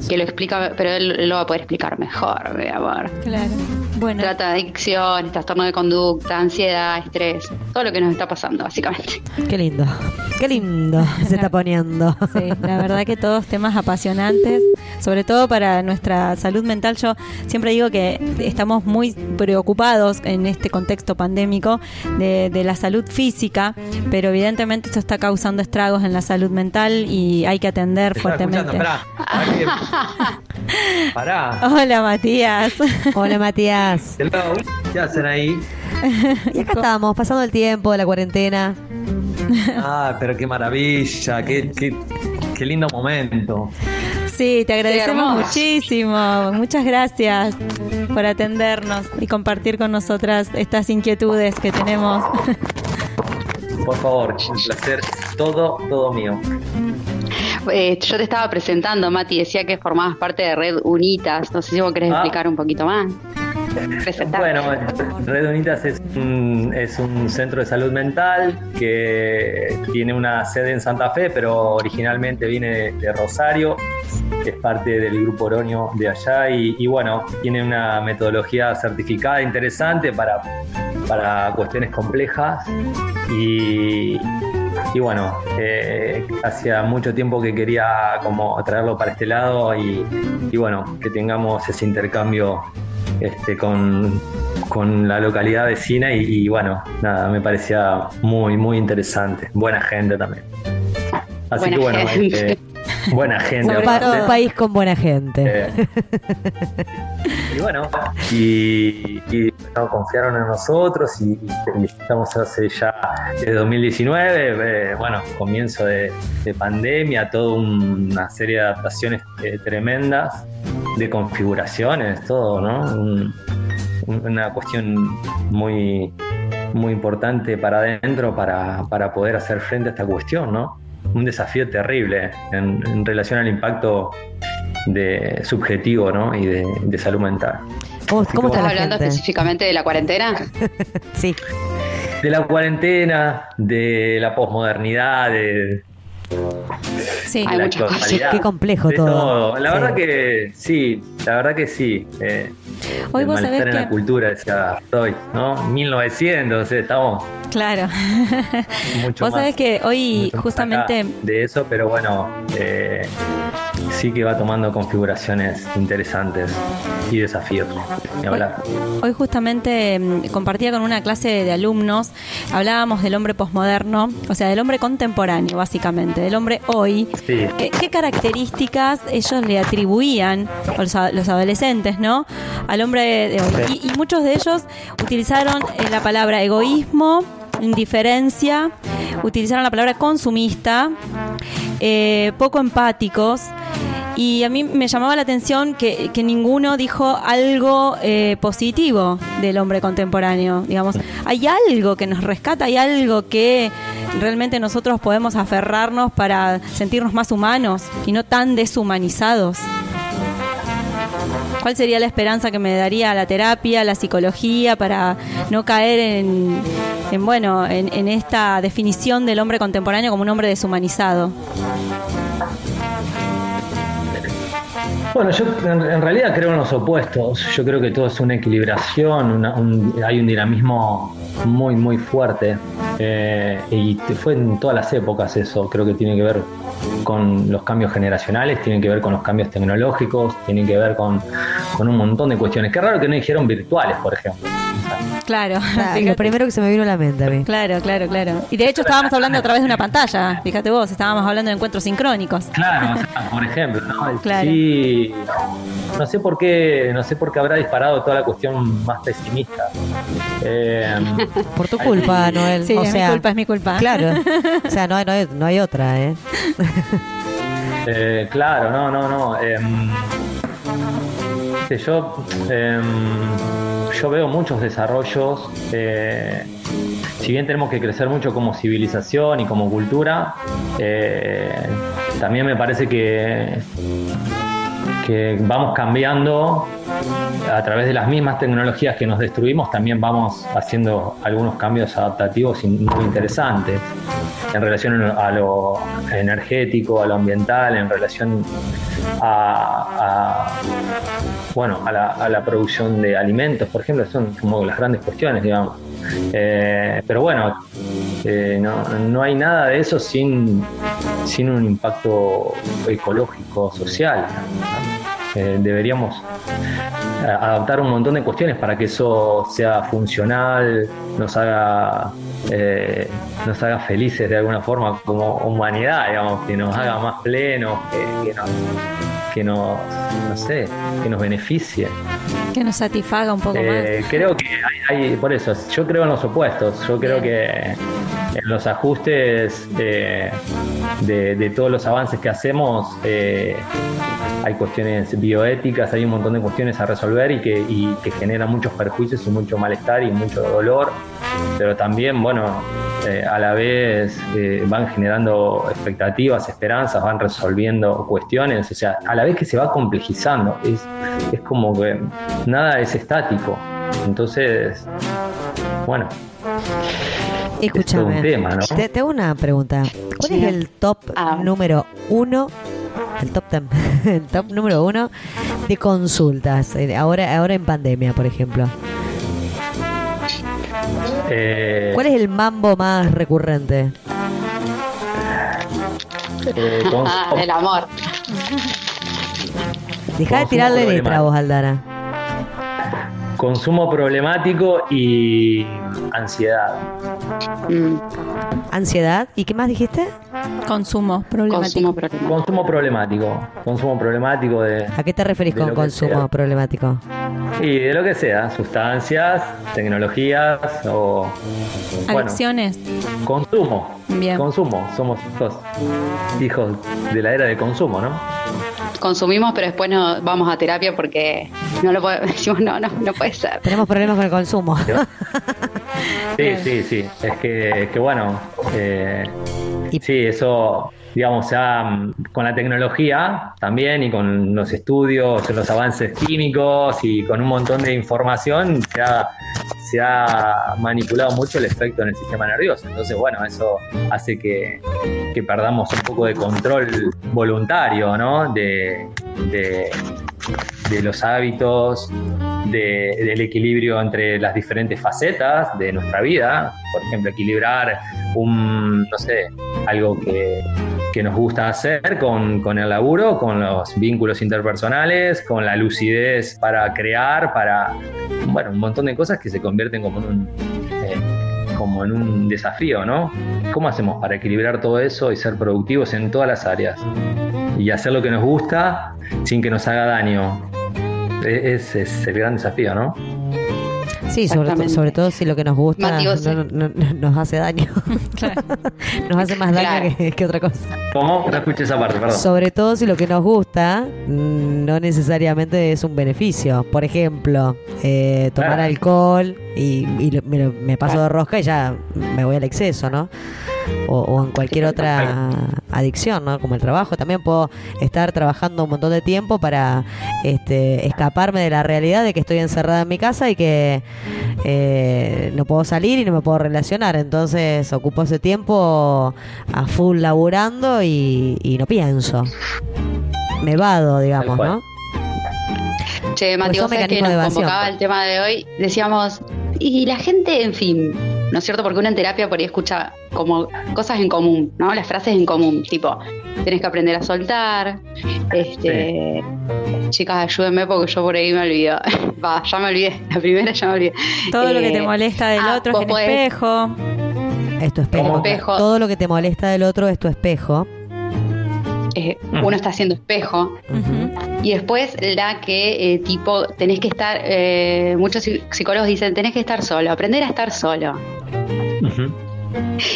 que lo explica, pero él lo va a poder explicar mejor, mi amor. Claro. Bueno. Trata de adicción, trastorno de conducta, ansiedad, estrés, todo lo que nos está pasando, básicamente. Qué lindo. Qué lindo se está poniendo. Sí, la verdad que todos temas apasionantes, sobre todo para nuestra salud mental. Yo siempre digo que estamos muy preocupados en este contexto pandémico de, de la salud física, pero evidentemente esto está causando estragos en la salud mental y hay que atender fuertemente. pará. Pará. Hola Matías. Hola, Matías. Hello. ¿Qué hacen ahí? Y acá estamos, pasando el tiempo de la cuarentena. Ah, pero qué maravilla, qué, qué, qué lindo momento. Sí, te agradecemos muchísimo. Muchas gracias por atendernos y compartir con nosotras estas inquietudes que tenemos. Por favor, un placer, todo, todo mío. Eh, yo te estaba presentando, Mati, decía que formabas parte de Red Unitas. No sé si vos querés Ah. explicar un poquito más. Bueno, Red Unitas es un, es un centro de salud mental que tiene una sede en Santa Fe, pero originalmente viene de, de Rosario, es parte del grupo Oroño de allá y, y bueno, tiene una metodología certificada interesante para, para cuestiones complejas y, y bueno, eh, hacía mucho tiempo que quería como traerlo para este lado y, y bueno, que tengamos ese intercambio este, con, con la localidad vecina y, y, bueno, nada, me parecía muy, muy interesante. Buena gente también. Así Buena que bueno, gente. este, buena gente. Un, pa- aparte. un país con buena gente. Eh, y bueno, y, y confiaron en nosotros y, y estamos hace ya desde 2019, eh, bueno, comienzo de, de pandemia, toda una serie de adaptaciones eh, tremendas, de configuraciones, todo, ¿no? Un- un- una cuestión muy, muy importante para adentro para, para poder hacer frente a esta cuestión, ¿no? Un desafío terrible en, en relación al impacto de subjetivo, ¿no? Y de, de salud mental. ¿Cómo, cómo está ¿Estás la hablando gente? específicamente de la cuarentena? Sí. De la cuarentena, de la posmodernidad, de, Sí. Hay la muchas cosas. actualidad. Qué complejo de todo. La Sí. verdad que sí, la verdad que sí. Eh, Hoy el vos sabés en que- la cultura, decía Freud, ¿no? 1900, estamos Claro. mucho Vos más. sabés que hoy justamente de eso, pero bueno, eh, sí que va tomando configuraciones interesantes y desafíos. Hablar. Hoy justamente mm, compartía con una clase de alumnos, hablábamos del hombre posmoderno, o sea, del hombre contemporáneo, básicamente, del hombre hoy. Sí. ¿Qué, qué características ellos le atribuían, los, adolescentes, ¿no? Al hombre de hoy. Sí. Y, y muchos de ellos utilizaron eh, la palabra egoísmo, indiferencia, utilizaron la palabra consumista, eh, poco empáticos. Y a mí me llamaba la atención que, que ninguno dijo algo eh, positivo del hombre contemporáneo. Digamos, hay algo que nos rescata, hay algo que realmente nosotros podemos aferrarnos para sentirnos más humanos y no tan deshumanizados. ¿Cuál sería la esperanza que me daría la terapia, la psicología, para no caer en, en, bueno, en, en esta definición del hombre contemporáneo como un hombre deshumanizado? Bueno, yo en, realidad creo en los opuestos. Yo creo que todo es una equilibración, una- un- hay un dinamismo muy, muy fuerte. Eh, y fue en todas las épocas eso. Creo que tiene que ver con los cambios generacionales, tiene que ver con los cambios tecnológicos, tiene que ver con, con un montón de cuestiones. Qué raro que no dijeron virtuales, por ejemplo. Claro. Ah, lo primero que se me vino a la mente a mí. Claro, claro, claro. Y de hecho estábamos hablando a través de una pantalla, fíjate vos, estábamos hablando de encuentros sincrónicos. Claro, o sea, por ejemplo, ¿no? Claro. Sí, no sé por qué, no sé por qué habrá disparado toda la cuestión más pesimista. Eh, Por tu culpa, Noel. Sí, o es mi sea, culpa, es mi culpa. Claro. O sea, no hay, no hay, no hay otra, ¿eh? Eh, claro, no, no, no. em, yo, em, yo veo muchos desarrollos. eh, si bien tenemos que crecer mucho como civilización y como cultura, eh, también me parece que, que vamos cambiando a través de las mismas tecnologías que nos destruimos, también vamos haciendo algunos cambios adaptativos muy interesantes en relación a lo energético, a lo ambiental, en relación a, bueno, a la, a la producción de alimentos, por ejemplo, son como las grandes cuestiones, digamos. Eh, pero bueno, eh, no, no hay nada de eso sin, sin un impacto ecológico, social. Eh, deberíamos eh, adaptar un montón de cuestiones para que eso sea funcional, nos haga, eh, nos haga felices de alguna forma como humanidad, digamos, que nos haga más plenos, que, nos, que nos, no sé, que nos beneficie. Que nos satisfaga un poco Eh, creo que hay, hay- por eso, yo creo en los opuestos, yo creo que en los ajustes de, de- de todos los avances que hacemos eh, hay cuestiones bioéticas, hay un montón de cuestiones a resolver y que, y que generan muchos perjuicios y mucho malestar y mucho dolor, pero también, bueno, eh, a la vez eh, van generando expectativas, esperanzas, van resolviendo cuestiones, o sea, a la vez que se va complejizando, es, es como que nada es estático. Entonces, bueno, Escúchame. un tema, ¿no? te, te hago una pregunta. ¿Cuál es el top Ah. número uno? El top ten, el top número uno de consultas. eh, Ahora, ahora en pandemia, por ejemplo. Eh, ¿Cuál es el mambo más recurrente? eh, con- Ah, el amor. Deja de tirarle letra problemático. vos, Aldana. consumo problemático y ansiedad. Mm, Ansiedad. ¿Y qué más dijiste? Consumo problemático. consumo problemático. Consumo problemático. Consumo problemático de. ¿A qué te referís con consumo problemático? Y de lo que sea, sustancias, tecnologías o bueno, Adicciones. consumo. Bien. Consumo. Somos hijos, hijos de la era de consumo, ¿no? Consumimos, pero después no vamos a terapia porque no lo podemos, decimos, no, no, no puede ser. Tenemos problemas con el consumo. Sí, sí, sí. Es que, que bueno, eh, sí, eso, digamos, ha, con la tecnología también y con los estudios, los avances químicos y con un montón de información se ha, se ha manipulado mucho el efecto en el sistema nervioso. Entonces, bueno, eso hace que, perdamos un poco de control voluntario, ¿no? De, de, de los hábitos, de- del equilibrio entre las diferentes facetas de nuestra vida. Por ejemplo, equilibrar un, no sé, algo que, que nos gusta hacer con, con el laburo, con los vínculos interpersonales, con la lucidez para crear, para, bueno, un montón de cosas que se convierten como en un, eh, como en un desafío, ¿no? ¿Cómo hacemos para equilibrar todo eso y ser productivos en todas las áreas? Y hacer lo que nos gusta sin que nos haga daño. E- Ese es el gran desafío, ¿no? Sí, sobre, to- Exactamente. sobre todo si lo que nos gusta no- no- no- nos hace daño. nos hace más daño Claro. que, que otra cosa. ¿Cómo? No escuché esa parte, perdón. Sobre todo si lo que nos gusta mm, no necesariamente es un beneficio. Por ejemplo, eh, tomar Claro. alcohol y, y me, me paso de rosca y ya me voy al exceso, ¿no? O, o en cualquier otra adicción, ¿no? Como el trabajo. También puedo estar trabajando un montón de tiempo para este, escaparme de la realidad de que estoy encerrada en mi casa y que eh, no puedo salir y no me puedo relacionar. Entonces ocupo ese tiempo a full laburando y, y no pienso. Me vado, digamos. ¿no? Che, Mati, Pues son vos sabés que nos evasión. convocaba el tema de hoy. Decíamos, y la gente, en fin, ¿no es cierto? Porque uno en terapia por ahí escucha como cosas en común, ¿no? Las frases en común, tipo, tenés que aprender a soltar, este, chicas, ayúdenme porque yo por ahí me olvido. Va, ya me olvidé, la primera ya me olvidé. Todo lo que Eh, te molesta del ah, otro es el podés- espejo. Es tu espejo. Todo lo que te molesta del otro es tu espejo. Eh, uno está haciendo espejo. Y después la que, eh, tipo, tenés que estar, eh, muchos psi- psicólogos dicen, tenés que estar solo, aprender a estar solo.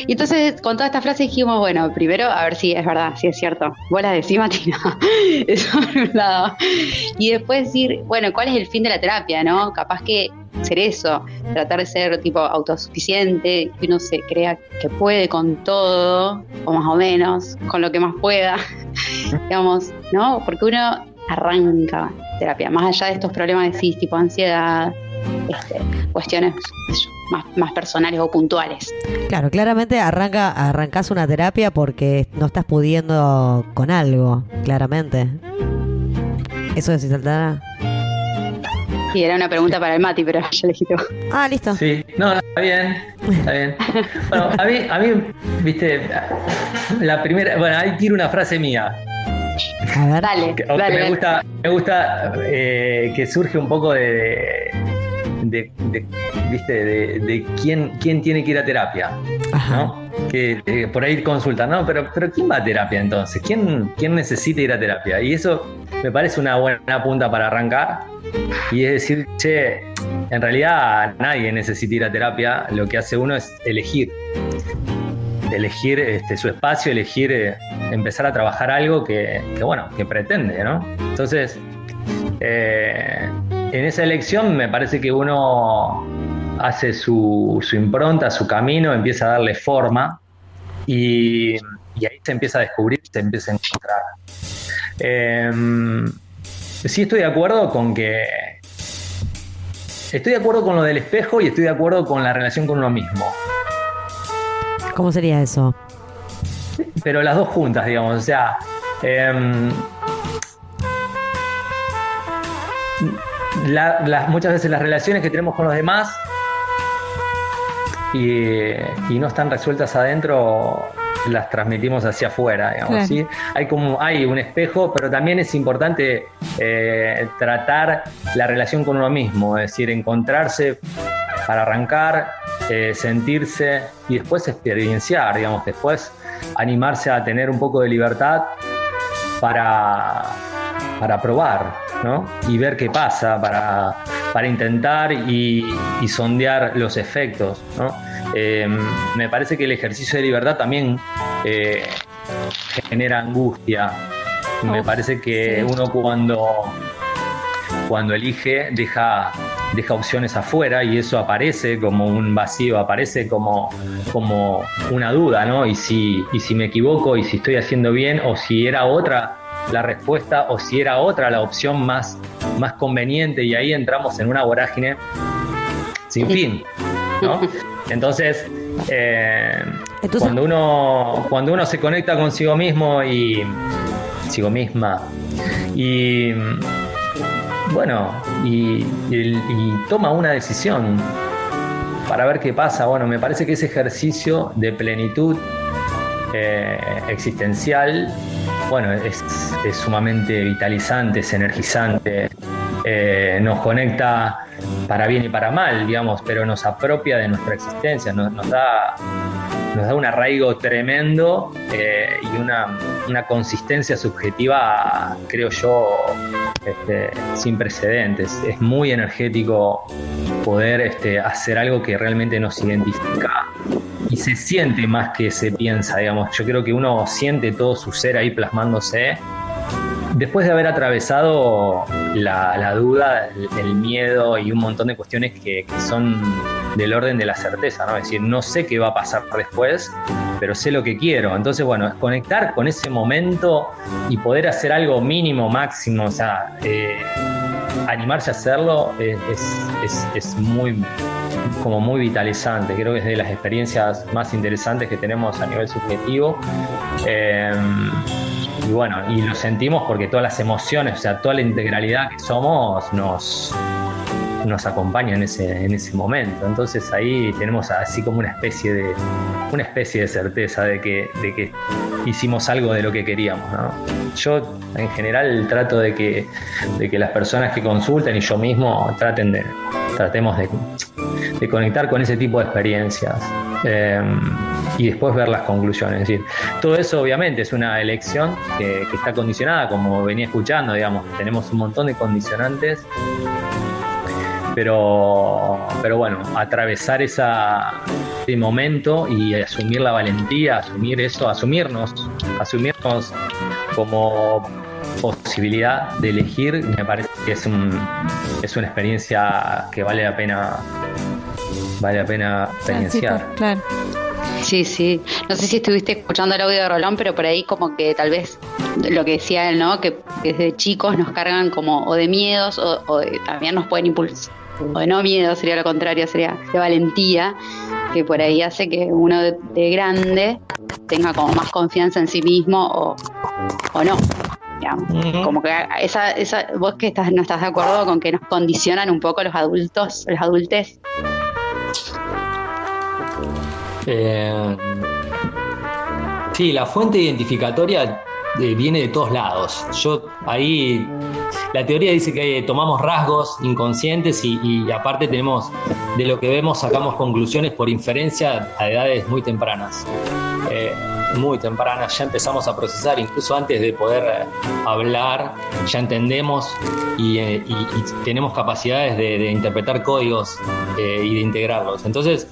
Y entonces, con toda esta frase dijimos, bueno, primero, a ver si es verdad, si es cierto. Vos la decís, Matina. Eso por un lado. Y después decir, bueno, ¿cuál es el fin de la terapia, no? Capaz que ser eso, tratar de ser tipo autosuficiente, que uno se crea que puede con todo, o más o menos, con lo que más pueda, digamos, ¿no? Porque uno arranca terapia, más allá de estos problemas de sí, tipo ansiedad, este, cuestiones más, más personales o puntuales. Claro, claramente arranca, arrancas una terapia porque no estás pudiendo con algo, claramente. Eso decís, Altana. Sí, era una pregunta para el Mati, pero ya le dijiste vos. Ah, listo. Sí, no, está bien, está bien. Bueno, a mí, a mí, viste, la primera, bueno, ahí tiro una frase mía. A ver. Dale, que, dale, que me gusta, me gusta eh, que surge un poco de, de, de- viste, de, de quién, quién tiene que ir a terapia, ¿no? Que eh, por ahí consultan, ¿no? Pero, pero ¿quién va a terapia entonces? ¿Quién, ¿Quién necesita ir a terapia? Y eso me parece una buena punta para arrancar. Y es decir, che, en realidad nadie necesita ir a terapia, lo que hace uno es elegir. Elegir este, su espacio, elegir eh, empezar a trabajar algo que, que, bueno, que pretende, ¿no? Entonces, eh, en esa elección me parece que uno hace su, su impronta, su camino, empieza a darle forma y, y ahí se empieza a descubrir, se empieza a encontrar. Eh, sí estoy de acuerdo con que... Estoy de acuerdo con lo del espejo y estoy de acuerdo con la relación con uno mismo. ¿Cómo sería eso? Pero las dos juntas, digamos. O sea, em, la- las- muchas veces las relaciones que tenemos con los demás y, y no están resueltas adentro, las transmitimos hacia afuera, digamos. Claro. ¿sí? Hay como hay un espejo, pero también es importante eh, tratar la relación con uno mismo, es decir, encontrarse para arrancar, eh, sentirse y después experienciar, digamos, después animarse a tener un poco de libertad para, para probar, ¿no? Y ver qué pasa para, para intentar y, y sondear los efectos, ¿no? Eh, me parece que el ejercicio de libertad también eh, genera angustia. Me parece que uno cuando, cuando elige deja, deja opciones afuera y eso aparece como un vacío, aparece como, como una duda, ¿no? Y si, y si me equivoco y si estoy haciendo bien o si era otra la respuesta o si era otra la opción más, más conveniente y ahí entramos en una vorágine sin fin, ¿no? Entonces, eh, cuando uno cuando uno se conecta consigo mismo y consigo misma y bueno y, y- y toma una decisión para ver qué pasa. Bueno, me parece que ese ejercicio de plenitud eh, existencial, bueno, es, es sumamente vitalizante, es energizante, eh, nos conecta para bien y para mal, digamos, pero nos apropia de nuestra existencia, nos, nos da, nos da un arraigo tremendo eh, y una, una consistencia subjetiva, creo yo, este, sin precedentes. Es muy energético poder este, hacer algo que realmente nos identifica y se siente más que se piensa, digamos. Yo creo que uno siente todo su ser ahí plasmándose. Después de haber atravesado la, duda, el, miedo y un montón de cuestiones que, son del orden de la certeza, ¿no? Es decir, no sé qué va a pasar después, pero sé lo que quiero. Entonces, bueno, es conectar con ese momento y poder hacer algo mínimo, máximo, o sea, eh, animarse a hacerlo es- es- es muy como muy vitalizante, creo que es de las experiencias más interesantes que tenemos a nivel subjetivo. Eh, y bueno, y lo sentimos porque todas las emociones, o sea, toda la integralidad que somos nos, nos acompaña en ese, en ese momento. Entonces ahí tenemos así como una especie de, una especie de certeza de que, de que hicimos algo de lo que queríamos. ¿no? Yo en general trato de que, de que las personas que consulten y yo mismo traten de, tratemos de, de conectar con ese tipo de experiencias. eh, y después ver las conclusiones. Es decir, todo eso obviamente es una elección que, que está condicionada, como venía escuchando, digamos, tenemos un montón de condicionantes pero, pero bueno, atravesar esa, ese momento y asumir la valentía, asumir eso, asumirnos, asumirnos como posibilidad de elegir, me parece que es, un, es una experiencia que vale la pena vale la pena experienciar. Claro. Sí, sí. No sé si estuviste escuchando el audio de Rolón, pero por ahí como que tal vez lo que decía él, ¿no? Que desde chicos nos cargan como o de miedos o, o de- también nos pueden impulsar. O de no miedo, sería lo contrario, sería de valentía, que por ahí hace que uno de, de grande tenga como más confianza en sí mismo o, o no. digamos. Como que esa, esa, vos que estás, no estás de acuerdo con que nos condicionan un poco los adultos, los adultes. Eh, sí, la fuente identificatoria eh, viene de todos lados. Yo ahí, la teoría dice que tomamos rasgos inconscientes y, aparte tenemos, de lo que vemos sacamos conclusiones por inferencia a edades muy tempranas. Eh, muy tempranas, ya empezamos a procesar, incluso antes de poder eh, hablar, ya entendemos y, eh, tenemos capacidades de, de interpretar códigos eh, y de integrarlos. Entonces,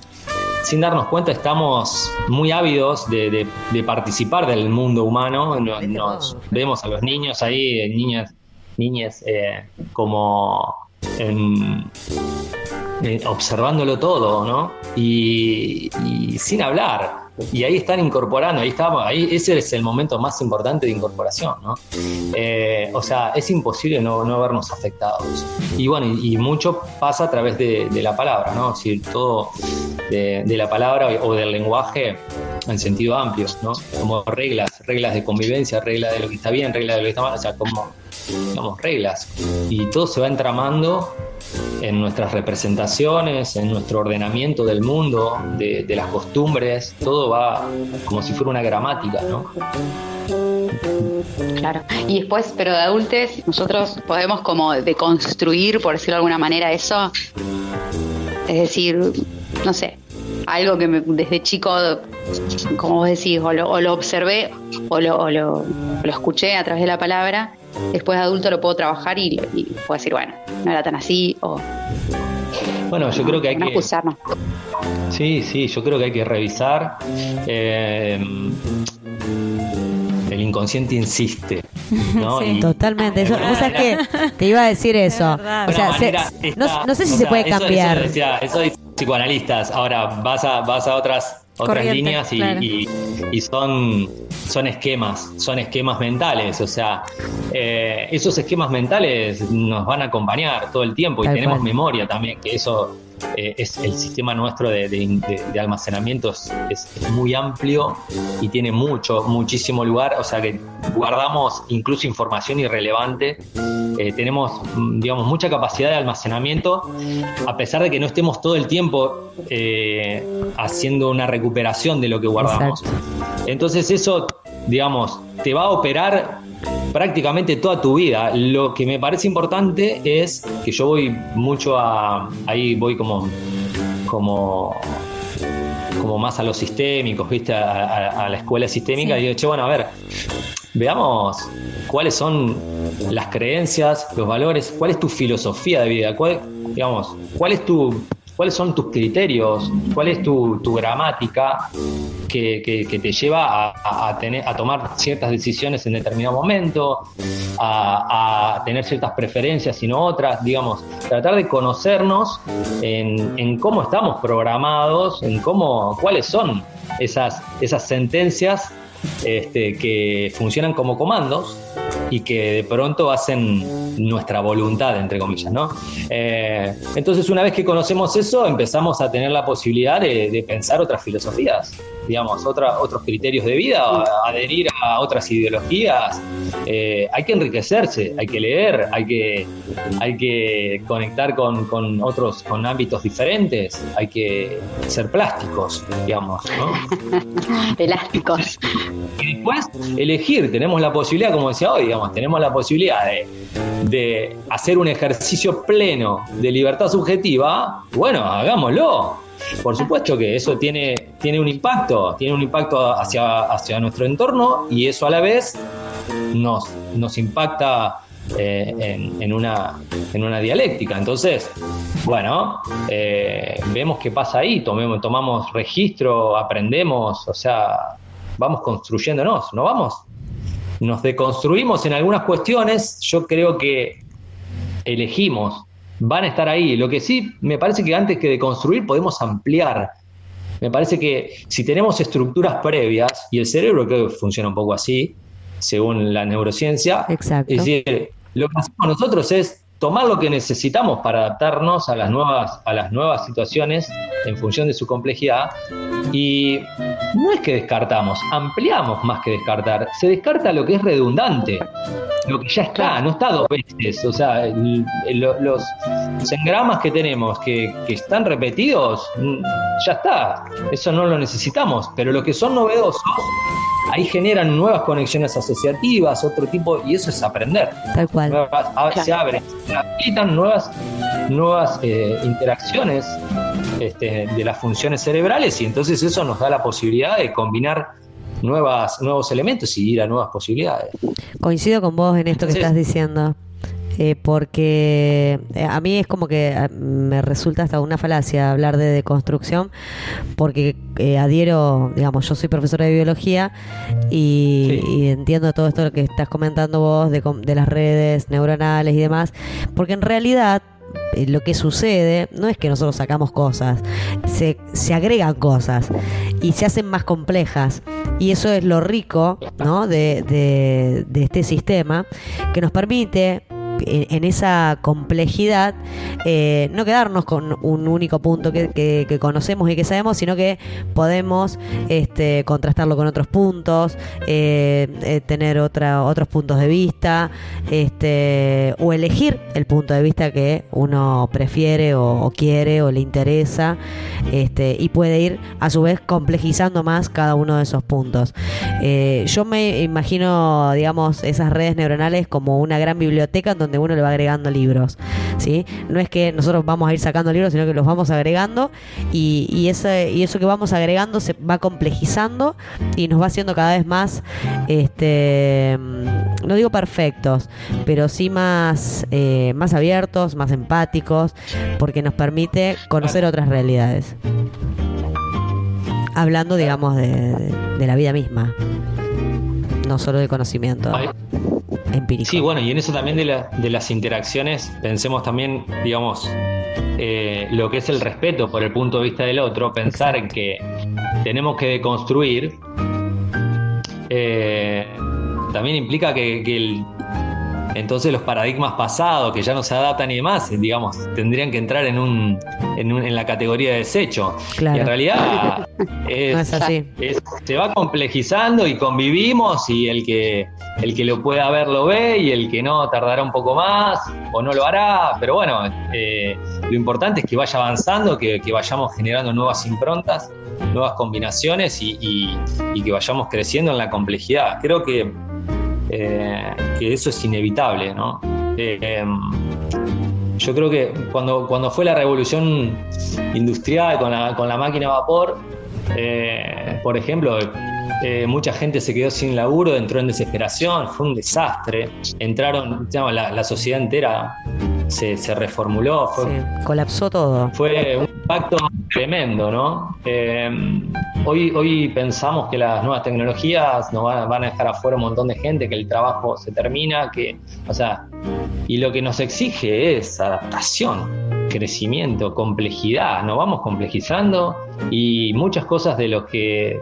sin darnos cuenta estamos muy ávidos de, de- de participar del mundo humano. No- Nos, vemos a los niños ahí, eh, niñas, niñas eh, como en- eh, observándolo todo, ¿no? Y, y sin hablar. Y ahí están incorporando, ahí estamos, ahí ese es el momento más importante de incorporación, ¿no? Eh, o sea, es imposible no, no vernos afectados. Y bueno, y, mucho pasa a través de, la palabra, ¿no? Decir, todo de, de la palabra o del lenguaje en sentido amplio, ¿no? Como reglas, reglas de convivencia, reglas de lo que está bien, reglas de lo que está mal, o sea, como, digamos, reglas. Y todo se va entramando en nuestras representaciones, en nuestro ordenamiento del mundo, de, las costumbres, todo va como si fuera una gramática, ¿no? Claro. Y después, pero de adultos, nosotros podemos como deconstruir, por decirlo de alguna manera, eso. Es decir, no sé, algo que me- desde chico, como vos decís, o lo, observé o lo- o lo escuché a través de la palabra después de adulto lo puedo trabajar y, y puedo decir, bueno, no era tan así o Bueno, yo creo que hay no que. acusarnos. Sí, sí, yo creo que hay que revisar. eh, el inconsciente insiste. ¿no? Sí, Y- totalmente. Yo, vos sabés que te iba a decir eso. O sea, se- no, sé si o se puede eso- cambiar. Eso, decía, eso dicen psicoanalistas. Ahora vas a, vas a otras otras líneas y, claro. y- y son, son esquemas, son esquemas mentales. O sea, eh, esos esquemas mentales nos van a acompañar todo el tiempo y Tal tenemos cual. memoria también, que eso eh, es el sistema nuestro de, de- de- de almacenamiento es, es- es muy amplio y tiene mucho, muchísimo lugar. O sea que guardamos incluso información irrelevante. Eh, tenemos, mm, digamos, mucha capacidad de almacenamiento, a pesar de que no estemos todo el tiempo eh, haciendo una recuperación de lo que guardamos. Entonces eso, digamos, te va a operar prácticamente toda tu vida. Lo que me parece importante es que yo voy mucho a, ahí voy como, como, como más a los sistémicos, viste, a, a- a la escuela sistémica Sí. y digo, che, bueno, a ver, veamos cuáles son las creencias, los valores, cuál es tu filosofía de vida, cuál, digamos, cuál es tu, cuáles son tus criterios, cuál es tu, tu gramática que, te lleva a, tener, a tomar ciertas decisiones en determinado momento, a, tener ciertas preferencias y no otras, digamos, tratar de conocernos en, en cómo estamos programados, en cómo, cuáles son esas, esas sentencias este, que funcionan como comandos y que de pronto hacen nuestra voluntad, entre comillas, ¿no? Eh, entonces, una vez que conocemos eso, empezamos a tener la posibilidad de, de pensar otras filosofías, digamos, otra- otros criterios de vida, a- adherir a otras ideologías. Eh, hay que enriquecerse, hay que leer, hay que, hay que conectar con, con otros, con ámbitos diferentes, hay que ser plásticos, digamos, ¿no? Elásticos. y después elegir, tenemos la posibilidad, como decía hoy, digamos, tenemos la posibilidad de, de hacer un ejercicio pleno de libertad subjetiva, bueno, hagámoslo. Por supuesto que eso tiene, tiene un impacto, tiene un impacto hacia, hacia nuestro entorno y eso a la vez nos, nos impacta eh, en, una, en una dialéctica. Entonces, bueno, eh, vemos qué pasa ahí, tomemos, tomamos registro, aprendemos, o sea, vamos construyéndonos, ¿no vamos? Nos deconstruimos en algunas cuestiones, yo creo que elegimos, van a estar ahí. Lo que sí, me parece que antes que deconstruir podemos ampliar. Me parece que si tenemos estructuras previas, y el cerebro creo que funciona un poco así, según la neurociencia, Exacto. es decir, lo que hacemos nosotros es tomar lo que necesitamos para adaptarnos a las nuevas, a las nuevas situaciones en función de su complejidad. Y no es que descartamos, ampliamos más que descartar. Se descarta lo que es redundante, lo que ya está, no está dos veces. O sea, los engramas que tenemos que, que están repetidos, mm, ya está. Eso no lo necesitamos. Pero lo que son novedosos, ahí generan nuevas conexiones asociativas, otro tipo, y eso es aprender. Tal cual. Nuevas- a- Se abren, se habilitan nuevas, nuevas eh, interacciones este, de las funciones cerebrales y entonces eso nos da la posibilidad de combinar nuevas, nuevos elementos y ir a nuevas posibilidades. Coincido con vos en esto que estás diciendo. Eh, porque eh, a mí es como que eh, me resulta hasta una falacia hablar de deconstrucción, porque eh, adhiero, digamos, yo soy profesora de biología y, Sí. y entiendo todo esto que estás comentando vos de, de las redes neuronales y demás, porque en realidad lo que sucede no es que nosotros sacamos cosas, se, se agregan cosas y se hacen más complejas. Y eso es lo rico ¿no? de, de- de este sistema que nos permite en, esa complejidad eh, no quedarnos con un único punto que, conocemos y que sabemos, sino que podemos este, contrastarlo con otros puntos, eh, eh, tener otros puntos de vista este, o elegir el punto de vista que uno prefiere o, quiere o le interesa este, y puede ir a su vez complejizando más cada uno de esos puntos. Yo me imagino, digamos, esas redes neuronales como una gran biblioteca en donde uno le va agregando libros. ¿sí? No es que nosotros vamos a ir sacando libros, sino que los vamos agregando y, y, ese, y eso que vamos agregando se va complejizando y nos va haciendo cada vez más, este, mm, no digo perfectos, pero sí más, eh, más abiertos, más empáticos, porque nos permite conocer otras realidades. Hablando, digamos, de, de- de la vida misma, no solo del conocimiento empírico. Sí, bueno, y en eso también de, la- de las interacciones, pensemos también, digamos, eh, lo que es el respeto por el punto de vista del otro, pensar en que tenemos que deconstruir, eh, también implica que, que el- entonces los paradigmas pasados que ya no se adaptan y demás, digamos, tendrían que entrar en, un, en, un- en la categoría de desecho. Claro. Y en realidad es, No es así. es- se va complejizando y convivimos y el que, el que lo pueda ver lo ve y el que no tardará un poco más o no lo hará, pero bueno, eh, lo importante es que vaya avanzando, que, que vayamos generando nuevas improntas, nuevas combinaciones y, y- y que vayamos creciendo en la complejidad. Creo que, eh, que eso es inevitable, ¿no? Eh, em, yo creo que cuando, cuando fue la revolución industrial con la, con la máquina a vapor, eh, por ejemplo, mucha gente se quedó sin laburo, entró en desesperación, fue un desastre. Entraron, digamos, la, la sociedad entera se, se reformuló, fue, Sí, colapsó todo. fue un impacto tremendo, ¿no? Eh, hoy, hoy pensamos que las nuevas tecnologías nos van, a- van a dejar afuera un montón de gente, que el trabajo se termina, que, o sea, y lo que nos exige es adaptación, crecimiento, complejidad, nos vamos complejizando y muchas cosas de lo que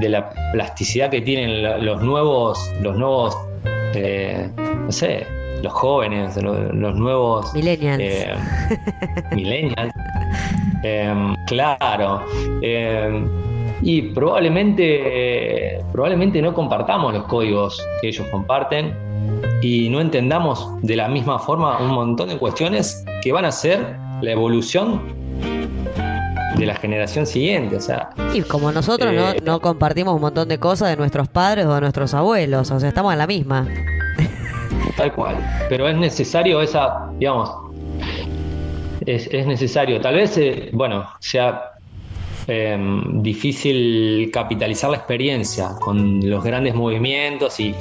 de la plasticidad que tienen los nuevos los nuevos eh, no sé los jóvenes lo- los, nuevos Millennials. eh, millennials Em, claro Em, y probablemente probablemente no compartamos los códigos que ellos comparten y no entendamos de la misma forma un montón de cuestiones que van a ser la evolución de la generación siguiente. O sea, Y como nosotros no, Eh, no compartimos un montón de cosas de nuestros padres o de nuestros abuelos, o sea, estamos en la misma. Tal cual. Pero es necesario esa, digamos, es, es necesario. Tal vez, eh, bueno, sea em, difícil capitalizar la experiencia con los grandes movimientos y,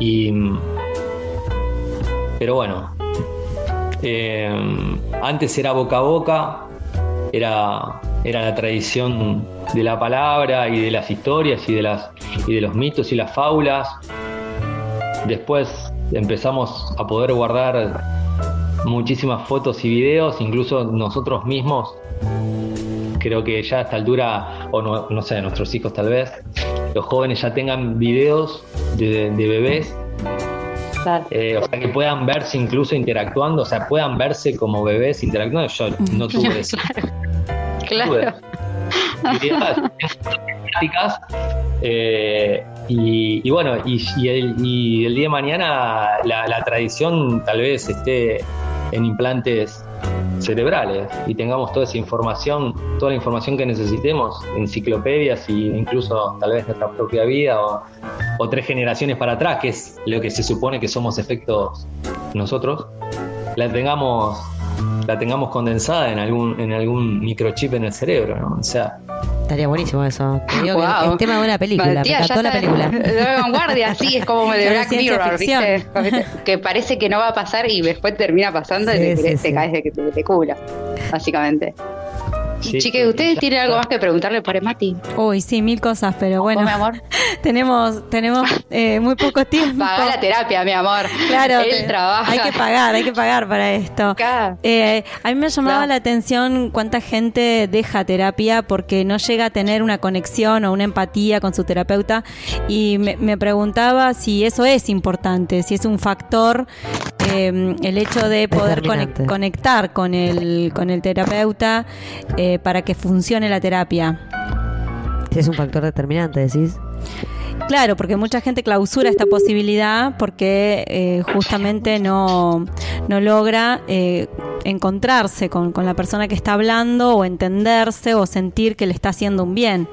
y, pero bueno, em, antes era boca a boca, era, era la tradición de la palabra y de las historias y de, las, y de los mitos y las fábulas. Después empezamos a poder guardar muchísimas fotos y videos, incluso nosotros mismos. Creo que ya a esta altura, o no, no sé, nuestros hijos tal vez, los jóvenes ya tengan videos de, de bebés eh, o sea, que puedan verse incluso interactuando, o sea, puedan verse como bebés interactuando. Yo no tuve eso. Claro. Actividades prácticas, eh, y, bueno, y, el, y el día de mañana la, tradición tal vez esté en implantes cerebrales y tengamos toda esa información, toda la información que necesitemos, enciclopedias e incluso tal vez nuestra propia vida o, o tres generaciones para atrás, que es lo que se supone que somos efectos nosotros, la tengamos la tengamos condensada en algún en algún microchip en el cerebro, ¿no? O sea, Estaría buenísimo eso. Te digo que es tema de una película, me encantó la película. De vanguardia, sí, es como de Black Mirror. ¿viste? Que parece que no va a pasar y después termina pasando y te, sí, te sí. caes de, de- de culo, básicamente. Sí, Chiques, ¿ustedes tienen algo más que preguntarle por Mati? Uy, sí, mil cosas, pero bueno. mi amor? tenemos tenemos eh, muy poco tiempo. Paga la terapia, mi amor. Claro, Él trabaja. hay que pagar, hay que pagar para esto. Acá. Eh, a mí me llamaba la atención cuánta gente deja terapia porque no llega a tener una conexión o una empatía con su terapeuta y me, me preguntaba si eso es importante, si es un factor eh, el hecho de poder conectar con el, con el terapeuta eh, para que funcione la terapia. Es un factor determinante, decís. Claro, porque mucha gente clausura esta posibilidad porque eh, justamente no, no logra eh, encontrarse con, con la persona que está hablando o entenderse o sentir que le está haciendo un bien.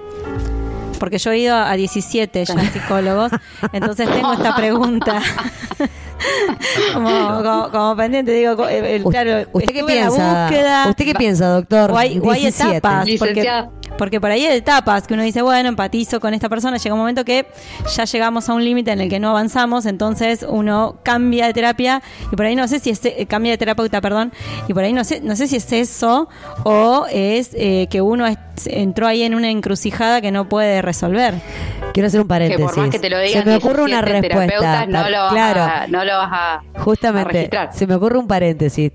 Porque yo he ido a 17 ya psicólogos, entonces tengo esta pregunta. como, como- como pendiente, digo, el- el- claro, ¿Usted qué piensa? búsqueda. ¿Usted qué piensa, doctor? O hay, o hay 17. etapas, porque, porque por ahí hay etapas que uno dice, bueno, empatizo con esta persona, llega un momento que ya llegamos a un límite en el que no avanzamos, entonces uno cambia de terapia y por ahí no sé si es, eh, cambia de terapeuta, perdón, y por ahí no sé, no sé si es eso o es eh, que uno es- entró ahí en una encrucijada que no puede resolver. Quiero hacer un Que paréntesis. por más que te lo digan se me ocurre una 17 respuesta. no lo claro, a, no lo vas a, a justamente, registrar. se me ocurre un paréntesis.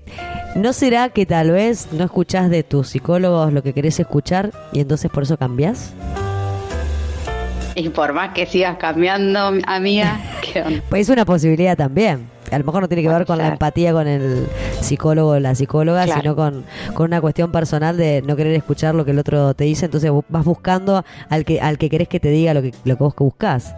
¿No será que tal vez no escuchás de tus psicólogos lo que querés escuchar y entonces por eso cambiás? Y por más que sigas cambiando, amiga, ¿qué onda? Pues es una posibilidad también. A lo mejor no tiene que ver con la empatía con el psicólogo o la psicóloga, Claro. sino con, con una cuestión personal de no querer escuchar lo que el otro te dice, entonces vas buscando al que al que querés que te diga lo que, lo que vos que buscás.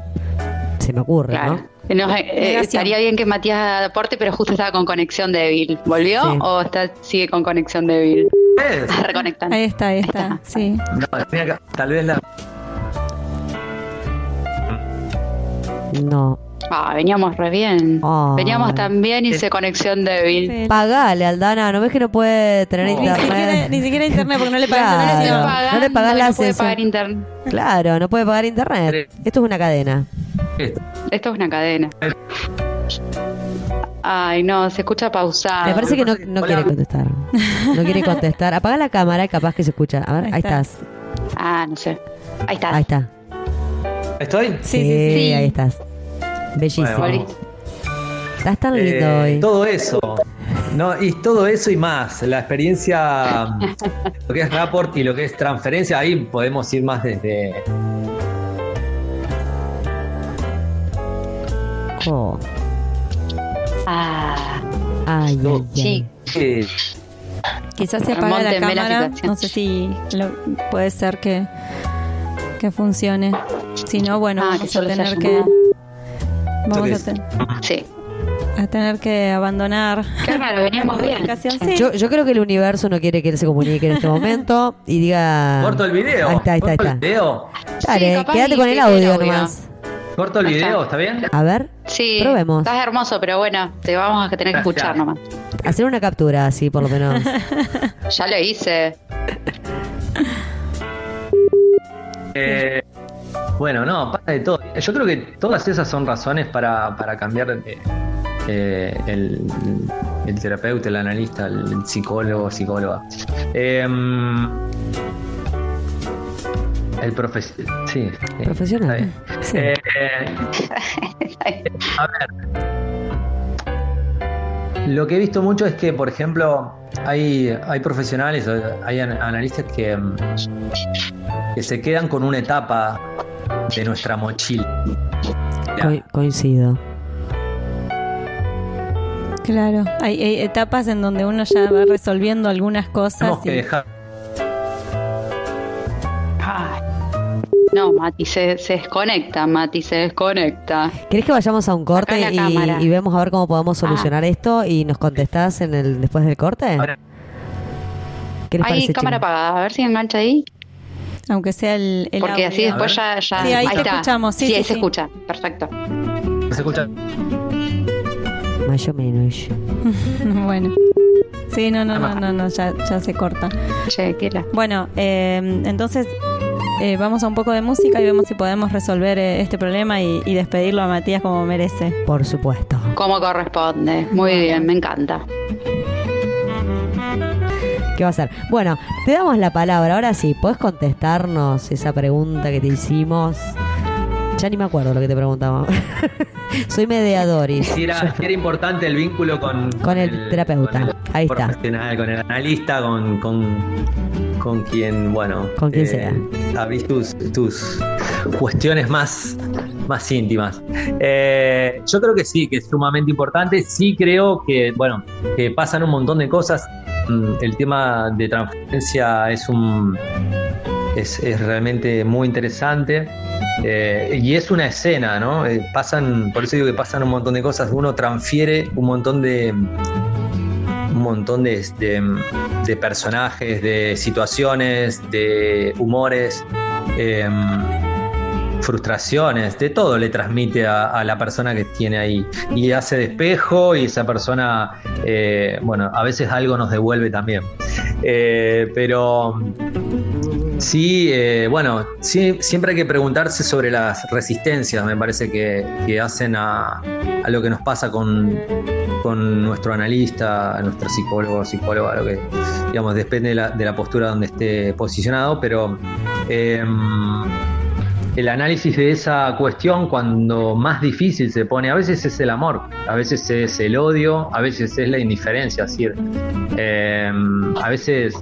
Se me ocurre, Claro. Nos, eh, Negación. estaría bien que Matías aporte, pero justo estaba con conexión débil. ¿Volvió Sí. o está sigue con conexión débil? Está reconectando. Ahí está, ahí está, sí. No, mira acá, tal vez la. ¿no? No. Ah, veníamos re bien. Ah. Veníamos tan bien y se conexión débil. Sí. Pagale, Aldana, ¿no ves que no puede tener Ni siquiera, internet? ni siquiera internet porque no le Claro. pagan No le Claro. pagan, No la no puede pagar internet. Claro, no puede pagar internet. Esto es una cadena. Esto. Es una cadena. Ay, no, se escucha pausado. Me parece que no, no quiere contestar. No quiere contestar. Apaga la cámara y capaz que se escucha. A ver, Ahí ahí, está. estás. Ah, no sé. Ahí está. Ahí está. ¿Estoy? Sí, sí, sí. Sí. ahí estás. Bellísimo. Bueno. Estás tan lindo Eh, hoy. todo eso. No, y todo eso y más. La experiencia, lo que es rapport y lo que es transferencia, ahí podemos ir más desde. Oh. Ah, Ay, ay, sí. ay. eh, Quizás se apaga la cámara. no sé si lo- puede ser que, que funcione. Si no, bueno, Ah, vamos a tener que. Vamos a, es? ten- Sí. a tener que abandonar Qué raro, veníamos bien. comunicación. Sí. Yo, yo creo que el universo no quiere que él se comunique en este momento y diga. corto el video. Ahí está, ahí está, ahí corto está. el video. Dale, Sí, quédate con el audio el audio. nomás. Corto el video, ¿está bien? A ver, Sí. Probemos. Estás hermoso, pero bueno, te vamos a tener que escuchar nomás. hacer una captura así, por lo menos. Ya lo hice. Eh, bueno, no, pasa de todo. Yo creo que todas esas son razones para, para cambiar eh, eh, el, el terapeuta, el analista, el psicólogo, psicóloga. Em, el profesional. Sí, Profesional. Sí. Eh, a ver. Lo que he visto mucho es que, por ejemplo, hay, hay profesionales, hay an- analistas que, que se quedan con una etapa de nuestra mochila. Co- coincido. Claro. Hay, hay etapas en donde uno ya va resolviendo algunas cosas. Tenemos que dejar. Ay. No, Mati se, se desconecta, Mati se desconecta. ¿Querés que vayamos a un corte y, vemos a ver cómo podemos solucionar esto y nos contestás en el después del corte? Ahora, ¿Qué les Hay parece, cámara apagada, a ver si engancha ahí. Aunque sea el, el Porque así audio. después A ya, ya. Sí, ahí te está. escuchamos, sí, sí, ahí se sí. escucha. Perfecto. ¿Se escucha? Más o menos. bueno. Sí, no, no, no, no, no, ya, ya se corta. Che, qué la- Bueno, eh, entonces eh, vamos a un poco de música y vemos si podemos resolver eh, este problema y, y despedirlo a Matías como merece. Por supuesto. Como corresponde. Muy bien, me encanta. ¿Qué va a ser? Bueno, te damos la palabra. Ahora sí, ¿podés contestarnos esa pregunta que te hicimos? Ya ni me acuerdo lo que te preguntamos. Soy mediadoris. Si era, si era importante el vínculo con, Con el terapeuta. con el Ahí está. profesional, con el analista, con, con, con quien, bueno, eh, Con quien sea. abrís tus, tus cuestiones más, más íntimas. Eh, yo creo que sí, que es sumamente importante. Sí creo que, bueno, que pasan un montón de cosas. Mm, El tema de transferencia es un es, realmente muy interesante. Eh, y es una escena, ¿no? Eh, pasan, por eso digo que pasan un montón de cosas. Uno transfiere un montón de un montón de, de- personajes, de situaciones, de humores. eh, frustraciones, de todo le transmite a, la persona que tiene ahí. Y hace despejo y esa persona, eh, bueno, a veces algo nos devuelve también. Eh, pero sí, eh, bueno, sí, siempre hay que preguntarse sobre las resistencias, me parece que, que hacen a, a lo que nos pasa con, con nuestro analista, nuestro psicólogo, psicóloga, lo que digamos, depende de la, de la postura donde esté posicionado, pero em, el análisis de esa cuestión cuando más difícil se pone, a veces es el amor, a veces es el odio, a veces es la indiferencia, es eh, a veces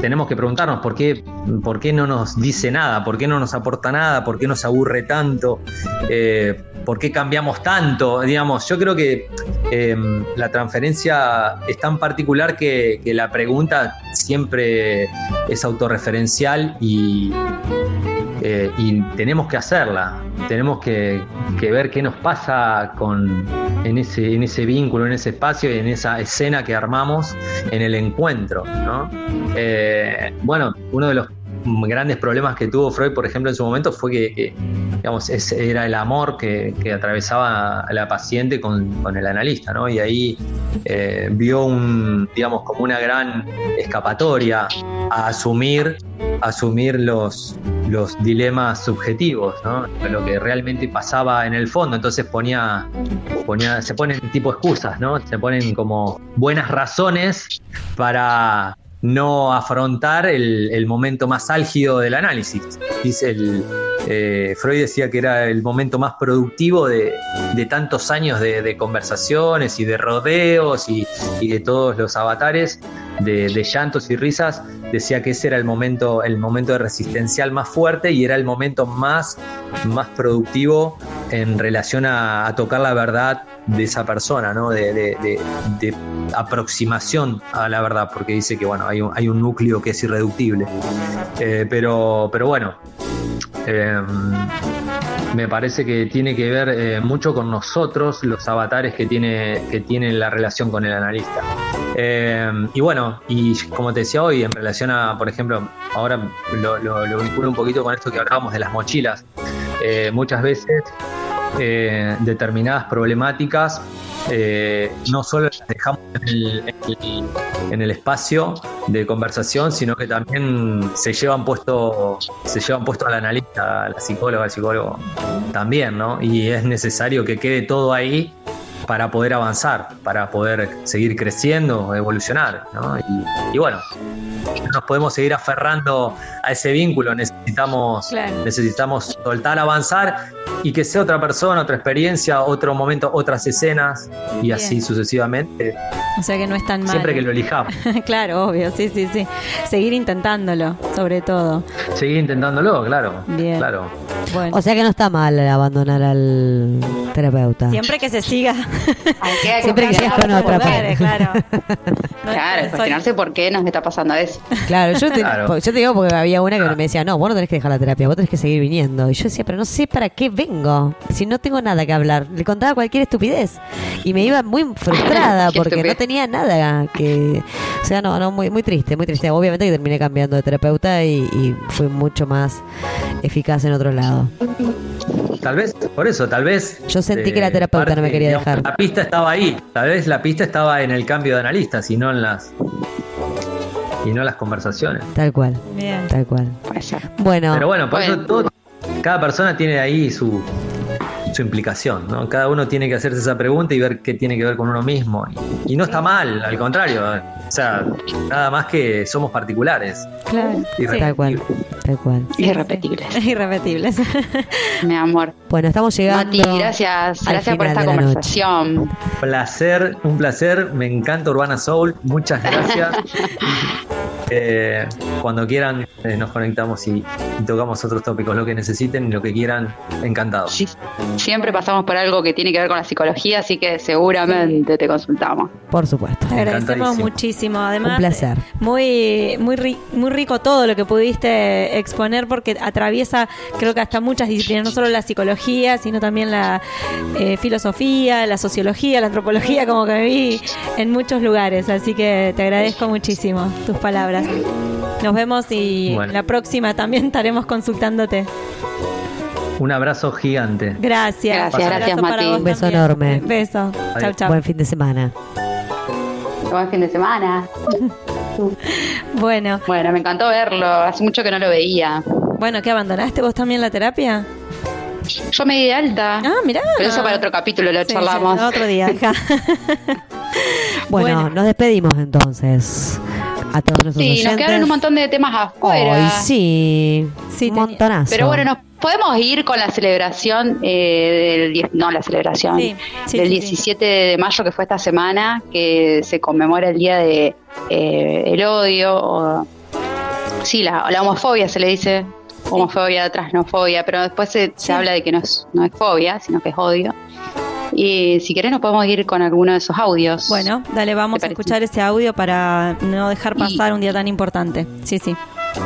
tenemos que preguntarnos por qué, por qué no nos dice nada, por qué no nos aporta nada, por qué nos aburre tanto, eh, por qué cambiamos tanto, digamos, yo creo que eh, la transferencia es tan particular que, que la pregunta siempre es autorreferencial y, eh, y tenemos que hacerla, tenemos que, que ver qué nos pasa con, en, ese, en ese vínculo, en ese espacio y en esa escena que armamos en el encuentro. ¿no? Eh, bueno, uno de los grandes problemas que tuvo Freud, por ejemplo, en su momento fue que, que, digamos, era el amor que, que atravesaba a la paciente con, con el analista, ¿no? Y ahí eh, vio un, digamos, como una gran escapatoria a asumir, asumir los, los dilemas subjetivos, ¿no? Lo que realmente pasaba en el fondo. Entonces ponía, ponía, se ponen tipo excusas, ¿no? Se ponen como buenas razones para no afrontar el, el, momento más álgido del análisis. El, eh, Freud decía que era el momento más productivo de, de tantos años de, conversaciones y de rodeos y, y de todos los avatares de, llantos y risas. Decía que ese era el momento, el momento de resistencial más fuerte y era el momento más, más productivo en relación a tocar la verdad de esa persona, ¿no? De, de, de, de, aproximación a la verdad, porque dice que bueno, hay un, hay un núcleo que es irreductible. Eh, pero, pero bueno, eh, me parece que tiene que ver eh, mucho con nosotros, los avatares que tiene, que tiene la relación con el analista. Eh, y bueno, y como te decía hoy, en relación a, por ejemplo, ahora lo vinculo un poquito con esto que hablábamos de las mochilas. Eh, muchas veces eh, determinadas problemáticas eh, no solo las dejamos en el, en, el, en el, espacio de conversación, sino que también se llevan puesto, se llevan puesto al analista, a la psicóloga, al psicólogo también, ¿no? Y es necesario que quede todo ahí para poder avanzar, para poder seguir creciendo, evolucionar, ¿no? Y, y bueno, nos podemos seguir aferrando a ese vínculo, necesitamos, claro. necesitamos soltar, avanzar y que sea otra persona, otra experiencia, otro momento, otras escenas y Bien. así sucesivamente. O sea que no es tan mal. Siempre que lo elijamos. claro, obvio, sí, sí, sí. Seguir intentándolo, sobre todo. Seguir intentándolo, claro. Bien. Claro. Bueno. O sea que no está mal abandonar al terapeuta. Siempre que se siga. Que Siempre con otra persona. Claro. No claro, cuestionarse por qué nos está pasando eso. Claro, yo te, claro. yo te digo porque había una que me decía, no, vos no tenés que dejar la terapia, vos tenés que seguir viniendo. Y yo decía, pero no sé para qué vengo, si no tengo nada que hablar. Le contaba cualquier estupidez. Y me iba muy frustrada porque estupidez. no tenía nada que... O sea, no, no, muy, muy triste, muy triste. Obviamente que terminé cambiando de terapeuta y, y fui mucho más eficaz en otro lado. Tal vez, por eso, tal vez. Yo sentí eh, que la terapeuta parte, no me quería digamos, dejar. La pista estaba ahí. Tal vez la pista estaba en el cambio de analista, y no en las. Y no las conversaciones. Tal cual. Bien. Tal cual. Bueno. Pero bueno, por bueno. eso todo, cada persona tiene ahí su, su implicación, ¿no? Cada uno tiene que hacerse esa pregunta y ver qué tiene que ver con uno mismo. Y, y no está mal, al contrario. O sea, nada más que somos particulares. Claro. Sí. Tal cual. Tal cual. Irrepetibles. Irrepetibles. Mi amor. Bueno, estamos llegando. Mati, gracias. Gracias por esta conversación. Placer, un placer. Me encanta Urbana Soul. Muchas gracias. Eh, cuando quieran eh, nos conectamos y, y, tocamos otros tópicos, lo que necesiten, lo que quieran, encantado. Sí, siempre pasamos por algo que tiene que ver con la psicología, así que seguramente sí. te consultamos. Por supuesto. Te agradecemos muchísimo. Además, un placer. Muy, muy, ri muy rico todo lo que pudiste exponer porque atraviesa, creo que hasta muchas disciplinas, no solo la psicología, sino también la eh, filosofía, la sociología, la antropología, como que me vi en muchos lugares. Así que te agradezco muchísimo tus palabras. Nos vemos y bueno. la próxima también estaremos consultándote. Un abrazo gigante. Gracias. Gracias, gracias, Mati. Un beso también. enorme. Beso. Chau, chau. Buen fin de semana. Buen fin de semana. Bueno, Bueno, me encantó verlo. Hace mucho que no lo veía. bueno, ¿qué abandonaste vos también la terapia? Yo me di de alta. Ah, mirá. Pero eso para otro capítulo lo Sí, charlamos. sí, otro día. hija. Bueno, Bueno. nos despedimos entonces. A todos nuestros Sí, nos quedaron un montón de temas afuera. Ay, sí. Sí, un montonazo. Pero bueno, nos podemos ir con la celebración eh, del no la celebración Sí, sí, del sí, sí. 17 de mayo que fue esta semana que se conmemora el día de eh, el odio o sí la, la homofobia se le dice homofobia trasnofobia pero después se, se habla de que no es no es fobia sino que es odio y si querés nos podemos ir con alguno de esos audios Bueno, dale, vamos ¿Te a escuchar ese audio para no dejar Y- pasar un día tan importante. Sí, sí.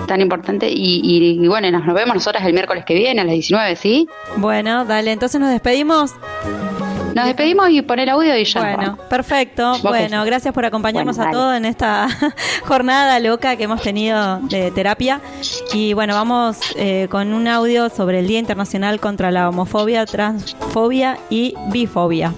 tan importante y, y- y bueno nos vemos nosotras el miércoles que viene a las 19 sí Bueno, dale, entonces nos despedimos. Nos despedimos y poner audio y ya Bueno, perfecto. Bueno, gracias por acompañarnos Bueno, a todos en esta jornada loca que hemos tenido de terapia. Y bueno, vamos eh, con un audio sobre el Día Internacional contra la Homofobia, Transfobia y Bifobia.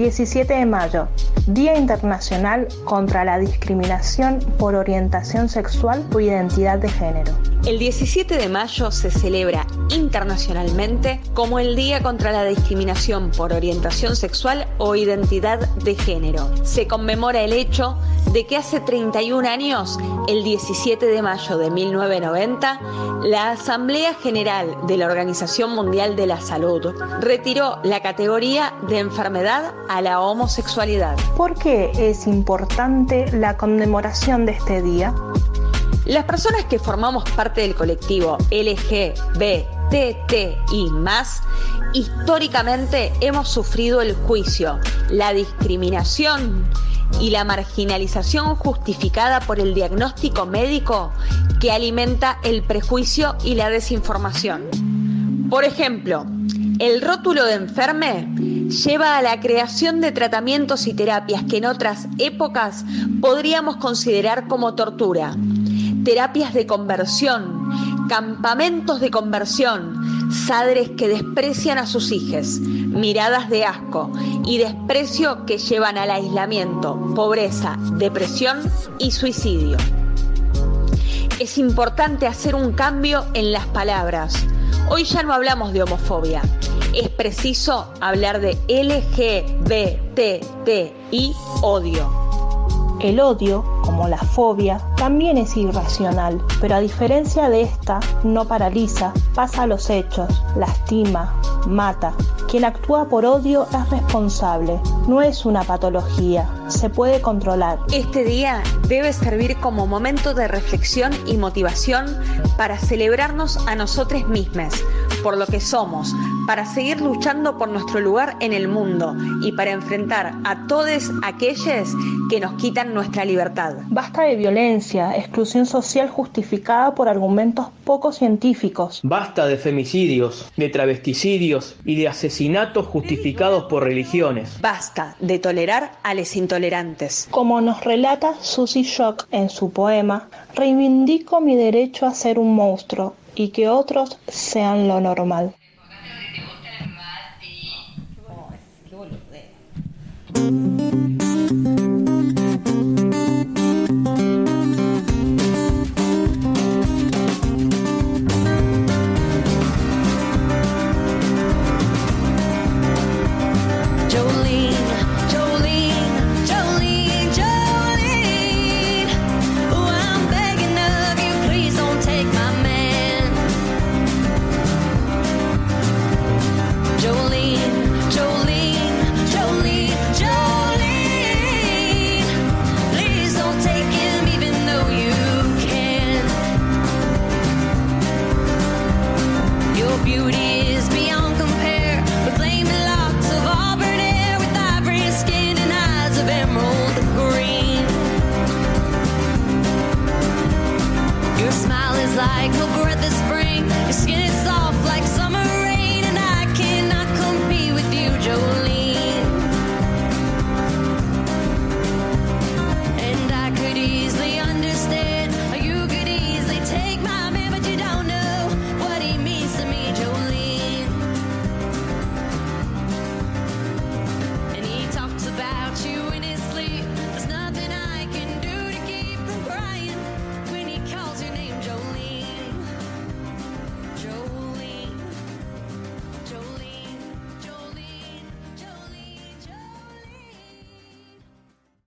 17 de mayo, Día Internacional contra la Discriminación por Orientación Sexual o Identidad de Género. El 17 de mayo se celebra internacionalmente como el Día contra la Discriminación por Orientación Sexual o Identidad de Género. Se conmemora el hecho de que hace 31 años, el 17 de mayo de 1990, la Asamblea General de la Organización Mundial de la Salud retiró la categoría de enfermedad a la homosexualidad. ¿Por qué es importante la conmemoración de este día? Las personas que formamos parte del colectivo LGBTI más, históricamente hemos sufrido el juicio, la discriminación y la marginalización justificada por el diagnóstico médico que alimenta el prejuicio y la desinformación. Por ejemplo, el rótulo de enferme lleva a la creación de tratamientos y terapias que en otras épocas podríamos considerar como tortura. Terapias de conversión, campamentos de conversión, sadres que desprecian a sus hijos, miradas de asco y desprecio que llevan al aislamiento, pobreza, depresión y suicidio. Es importante hacer un cambio en las palabras. Hoy ya no hablamos de homofobia. Es preciso hablar de LGBTI odio. El odio, como la fobia, también es irracional, pero a diferencia de esta, no paraliza, pasa a los hechos, lastima, mata. Quien actúa por odio es responsable, no es una patología, se puede controlar. Este día debe servir como momento de reflexión y motivación para celebrarnos a nosotros mismos, por lo que somos, para seguir luchando por nuestro lugar en el mundo y para enfrentar a todos aquellos que nos quitan nuestra libertad. Basta de violencia, exclusión social justificada por argumentos poco científicos. Basta de femicidios, de travesticidios y de asesinatos justificados por religiones. Basta de tolerar a los intolerantes. Como nos relata Susie Shock en su poema, reivindico mi derecho a ser un monstruo y que otros sean lo normal. Música